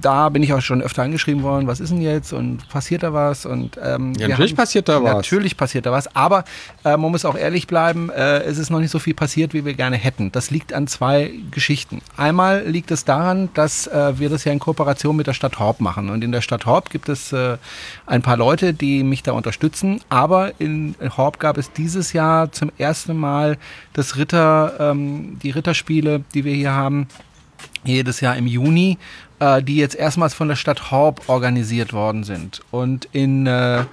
Speaker 3: da bin ich auch schon öfter angeschrieben worden, was ist denn jetzt und passiert da was? Und,
Speaker 1: ähm, ja, natürlich haben, passiert da was.
Speaker 3: Natürlich passiert da was, aber äh, man muss auch ehrlich bleiben, äh, es ist noch nicht so viel passiert, wie wir gerne hätten. Das liegt an zwei Geschichten. Einmal liegt es daran, dass äh, wir das ja in Kooperation mit der Stadt Horb machen. Und in der Stadt Horb gibt es äh, ein paar Leute, die mich da unterstützen, aber in Horb gab es dieses Jahr zum ersten Mal das Ritter, ähm, die Ritterspiele, die wir hier haben, jedes Jahr im Juni, äh, die jetzt erstmals von der Stadt Horb organisiert worden sind. Und in äh,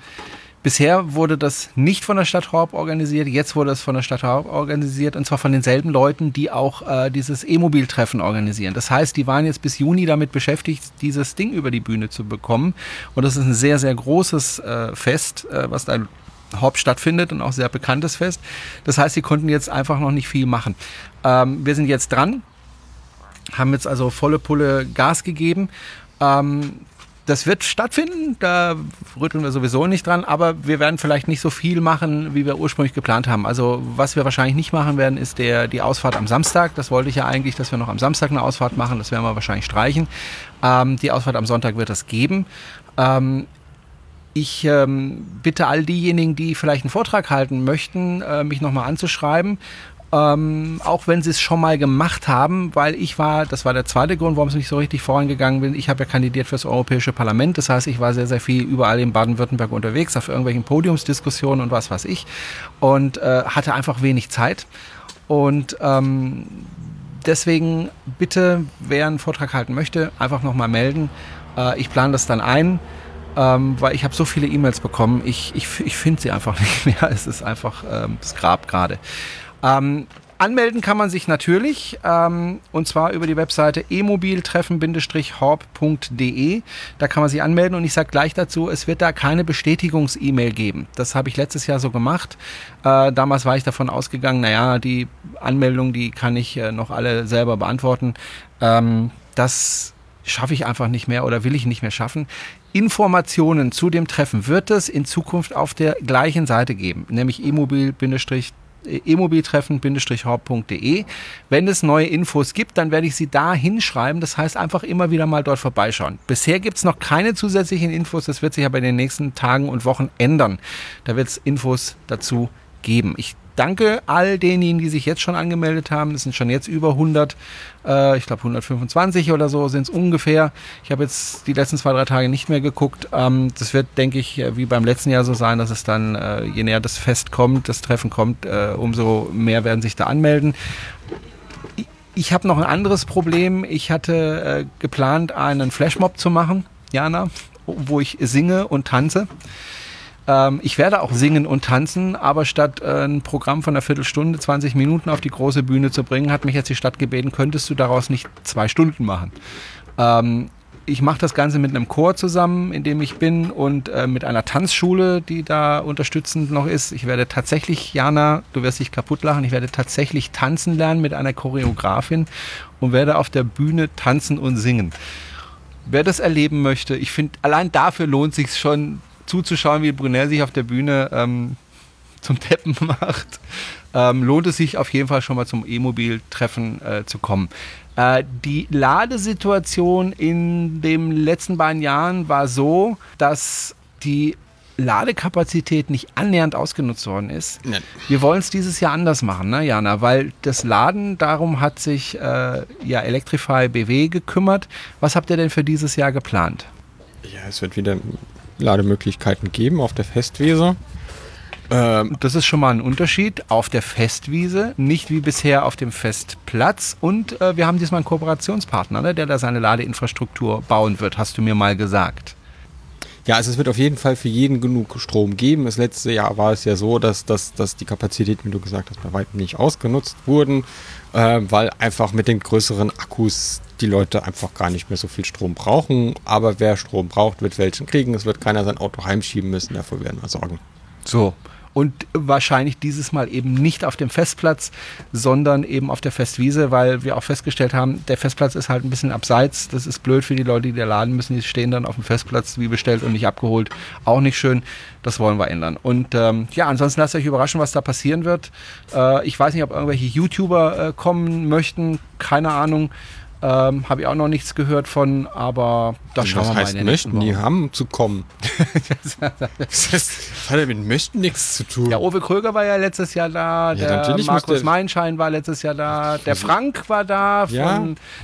Speaker 3: Bisher wurde das nicht von der Stadt Horb organisiert, jetzt wurde es von der Stadt Horb organisiert und zwar von denselben Leuten, die auch äh, dieses E-Mobil-Treffen organisieren. Das heißt, die waren jetzt bis Juni damit beschäftigt, dieses Ding über die Bühne zu bekommen. Und das ist ein sehr, sehr großes äh, Fest, äh, was da Horb stattfindet und auch sehr bekanntes Fest. Das heißt, sie konnten jetzt einfach noch nicht viel machen. Ähm, wir sind jetzt dran haben jetzt also volle Pulle Gas gegeben. Ähm, das wird stattfinden, da rütteln wir sowieso nicht dran, aber wir werden vielleicht nicht so viel machen, wie wir ursprünglich geplant haben. Also was wir wahrscheinlich nicht machen werden, ist der, die Ausfahrt am Samstag. Das wollte ich ja eigentlich, dass wir noch am Samstag eine Ausfahrt machen, das werden wir wahrscheinlich streichen. Ähm, die Ausfahrt am Sonntag wird es geben. Ähm, ich ähm, bitte all diejenigen, die vielleicht einen Vortrag halten möchten, äh, mich nochmal anzuschreiben ähm, auch wenn sie es schon mal gemacht haben, weil ich war, das war der zweite Grund, warum es nicht so richtig vorangegangen bin. Ich habe ja kandidiert fürs Europäische Parlament, das heißt, ich war sehr, sehr viel überall in Baden-Württemberg unterwegs, auf irgendwelchen Podiumsdiskussionen und was weiß ich und äh, hatte einfach wenig Zeit. Und ähm, deswegen bitte, wer einen Vortrag halten möchte, einfach nochmal melden. Äh, ich plane das dann ein. ähm, weil ich habe so viele E-Mails bekommen. Ich, ich, ich finde sie einfach (laughs) nicht mehr. Es ist einfach ähm, das Grab gerade. Ähm, Anmelden kann man sich natürlich, ähm, und zwar über die Webseite emobiltreffen-horb.de. Da kann man sich anmelden und ich sage gleich dazu, es wird da keine Bestätigungs-E-Mail geben. Das habe ich letztes Jahr so gemacht. Äh, damals war ich davon ausgegangen, naja, die Anmeldung, die kann ich äh, noch alle selber beantworten. Ähm, das schaffe ich einfach nicht mehr oder will ich nicht mehr schaffen. Informationen zu dem Treffen wird es in Zukunft auf der gleichen Seite geben, nämlich emobil emobiltreffen-haupt.de. Wenn es neue Infos gibt, dann werde ich sie da hinschreiben. Das heißt, einfach immer wieder mal dort vorbeischauen. Bisher gibt es noch keine zusätzlichen Infos. Das wird sich aber in den nächsten Tagen und Wochen ändern. Da wird es Infos dazu geben. Ich danke all denjenigen, die sich jetzt schon angemeldet haben. Es sind schon jetzt über 100, äh, ich glaube 125 oder so sind es ungefähr. Ich habe jetzt die letzten zwei, drei Tage nicht mehr geguckt. Ähm, das wird, denke ich, äh, wie beim letzten Jahr so sein, dass es dann, äh, je näher das Fest kommt, das Treffen kommt, äh, umso mehr werden sich da anmelden. Ich, habe noch ein anderes Problem. Ich hatte äh, geplant, einen Flashmob zu machen, Jana, wo ich singe und tanze. Ähm, ich werde auch singen und tanzen, aber statt äh, ein Programm von einer Viertelstunde, 20 Minuten auf die große Bühne zu bringen, hat mich jetzt die Stadt gebeten, könntest du daraus nicht zwei Stunden machen. Ähm, ich mache das Ganze mit einem Chor zusammen, in dem ich bin und äh, mit einer Tanzschule, die da unterstützend noch ist. Ich werde tatsächlich, Jana, du wirst dich kaputt lachen, ich werde tatsächlich tanzen lernen mit einer Choreografin und werde auf der Bühne tanzen und singen. Wer das erleben möchte, ich finde, allein dafür lohnt sich schon, zuzuschauen, wie Brunel sich auf der Bühne ähm, zum Teppen (laughs) macht, ähm, lohnt es sich auf jeden Fall schon mal zum E-Mobil-Treffen äh, zu kommen. Äh, die Ladesituation in den letzten beiden Jahren war so, dass die Ladekapazität nicht annähernd ausgenutzt worden ist.
Speaker 1: Nein.
Speaker 3: Wir wollen es dieses Jahr anders machen, ne, Jana? Weil das Laden, darum hat sich äh, ja Electrify BW gekümmert. Was habt ihr denn für dieses Jahr geplant?
Speaker 1: Ja, es wird wieder Lademöglichkeiten geben auf der Festwiese. Ähm,
Speaker 3: Das ist schon mal ein Unterschied auf der Festwiese, nicht wie bisher auf dem Festplatz. Und äh, wir haben diesmal einen Kooperationspartner, ne, der da seine Ladeinfrastruktur bauen wird, hast du mir mal gesagt.
Speaker 1: Ja, also es wird auf jeden Fall für jeden genug Strom geben. Das letzte Jahr war es ja so, dass, dass, dass die Kapazitäten, wie du gesagt hast, bei weitem nicht ausgenutzt wurden, äh, weil einfach mit den größeren Akkus die Leute einfach gar nicht mehr so viel Strom brauchen. Aber wer Strom braucht, wird welchen kriegen. Es wird keiner sein Auto heimschieben müssen. Dafür werden wir sorgen.
Speaker 3: So. Und wahrscheinlich dieses Mal eben nicht auf dem Festplatz, sondern eben auf der Festwiese, weil wir auch festgestellt haben, der Festplatz ist halt ein bisschen abseits. Das ist blöd für die Leute, die da laden müssen. Die stehen dann auf dem Festplatz wie bestellt und nicht abgeholt. Auch nicht schön. Das wollen wir ändern. Und ähm, ja, ansonsten lasst euch überraschen, was da passieren wird. Äh, ich weiß nicht, ob irgendwelche YouTuber äh, kommen möchten. Keine Ahnung. Ähm, Habe ich auch noch nichts gehört von, aber da schauen
Speaker 1: Was
Speaker 3: wir mal
Speaker 1: heißt
Speaker 3: den nächsten
Speaker 1: möchten? Die haben zu kommen. (laughs) das hat ja mit möchten nichts zu tun.
Speaker 3: Ja, Uwe Kröger war ja letztes Jahr da,
Speaker 1: Ja,
Speaker 3: der Markus
Speaker 1: der-
Speaker 3: Meinschein war letztes Jahr da, der Frank war da, von,
Speaker 1: Ja.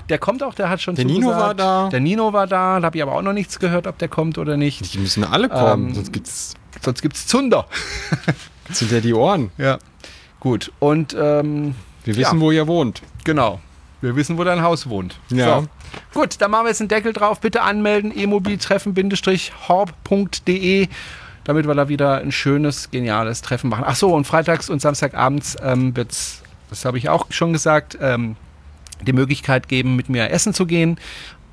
Speaker 3: der kommt auch, der hat schon
Speaker 1: Der Nino
Speaker 3: zugesagt.
Speaker 1: war da.
Speaker 3: Der Nino war da, da habe ich aber auch noch nichts gehört, ob der kommt oder nicht.
Speaker 1: Die müssen alle kommen,
Speaker 3: Ähm,
Speaker 1: sonst gibt's
Speaker 3: Sonst gibt's Zunder.
Speaker 1: sind ja die Ohren.
Speaker 3: Ja. Gut, und ähm,
Speaker 1: Wir wissen,
Speaker 3: Ja.
Speaker 1: wo ihr wohnt.
Speaker 3: genau, wir wissen, wo dein Haus wohnt.
Speaker 1: Ja.
Speaker 3: So. Gut, dann machen wir jetzt einen Deckel drauf. Bitte anmelden, emobiltreffen-horb.de, damit wir da wieder ein schönes, geniales Treffen machen. Ach so, und freitags und samstagabends ähm, wird's, das habe ich auch schon gesagt, ähm, die Möglichkeit geben, mit mir essen zu gehen,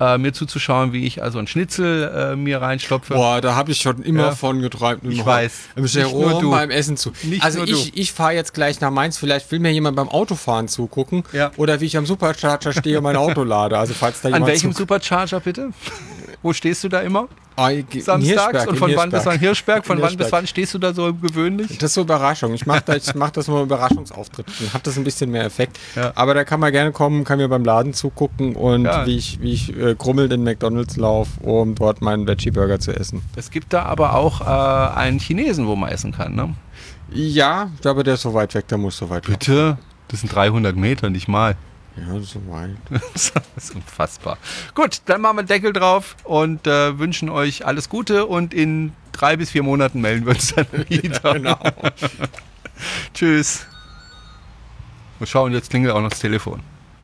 Speaker 3: äh, mir zuzuschauen, wie ich also ein Schnitzel äh, mir reinstopfe.
Speaker 1: Boah, da habe ich schon immer
Speaker 3: Ja.
Speaker 1: von geträumt.
Speaker 3: Ich weiß.
Speaker 1: Im Jerome beim Essen zu.
Speaker 3: Nicht
Speaker 1: also ich, ich fahre jetzt gleich nach Mainz. Vielleicht will mir jemand beim Autofahren zugucken.
Speaker 3: Ja.
Speaker 1: Oder wie ich am Supercharger stehe und mein Auto lade. Also falls da
Speaker 3: An
Speaker 1: jemand
Speaker 3: welchem
Speaker 1: zu-
Speaker 3: Supercharger bitte? Wo stehst du da immer?
Speaker 1: Ah,
Speaker 3: Samstags? Und von wann bis wann Hirschberg? Von wann bis wann stehst du da so gewöhnlich?
Speaker 1: Das ist so Überraschung. Ich mache das, ich mach das nur Überraschungsauftritt. Dann hat das ein bisschen mehr Effekt.
Speaker 3: Ja.
Speaker 1: Aber da kann man gerne kommen, kann mir beim Laden zugucken und
Speaker 3: Ja.
Speaker 1: wie ich, wie ich äh, grummelnd in McDonalds laufe, um dort meinen Veggie-Burger zu essen.
Speaker 3: Es gibt da aber auch äh, einen Chinesen, wo man essen kann, ne?
Speaker 1: Ja, aber der ist so weit weg, der muss so weit weg.
Speaker 3: Bitte? Das sind 300 Meter, nicht mal.
Speaker 1: Ja, so weit. (laughs)
Speaker 3: das ist unfassbar. Gut, dann machen wir einen Deckel drauf und äh, wünschen euch alles Gute und in drei bis vier Monaten melden wir uns dann (laughs) wieder.
Speaker 1: genau. (laughs)
Speaker 3: Tschüss. Und schauen, jetzt klingelt auch noch das Telefon.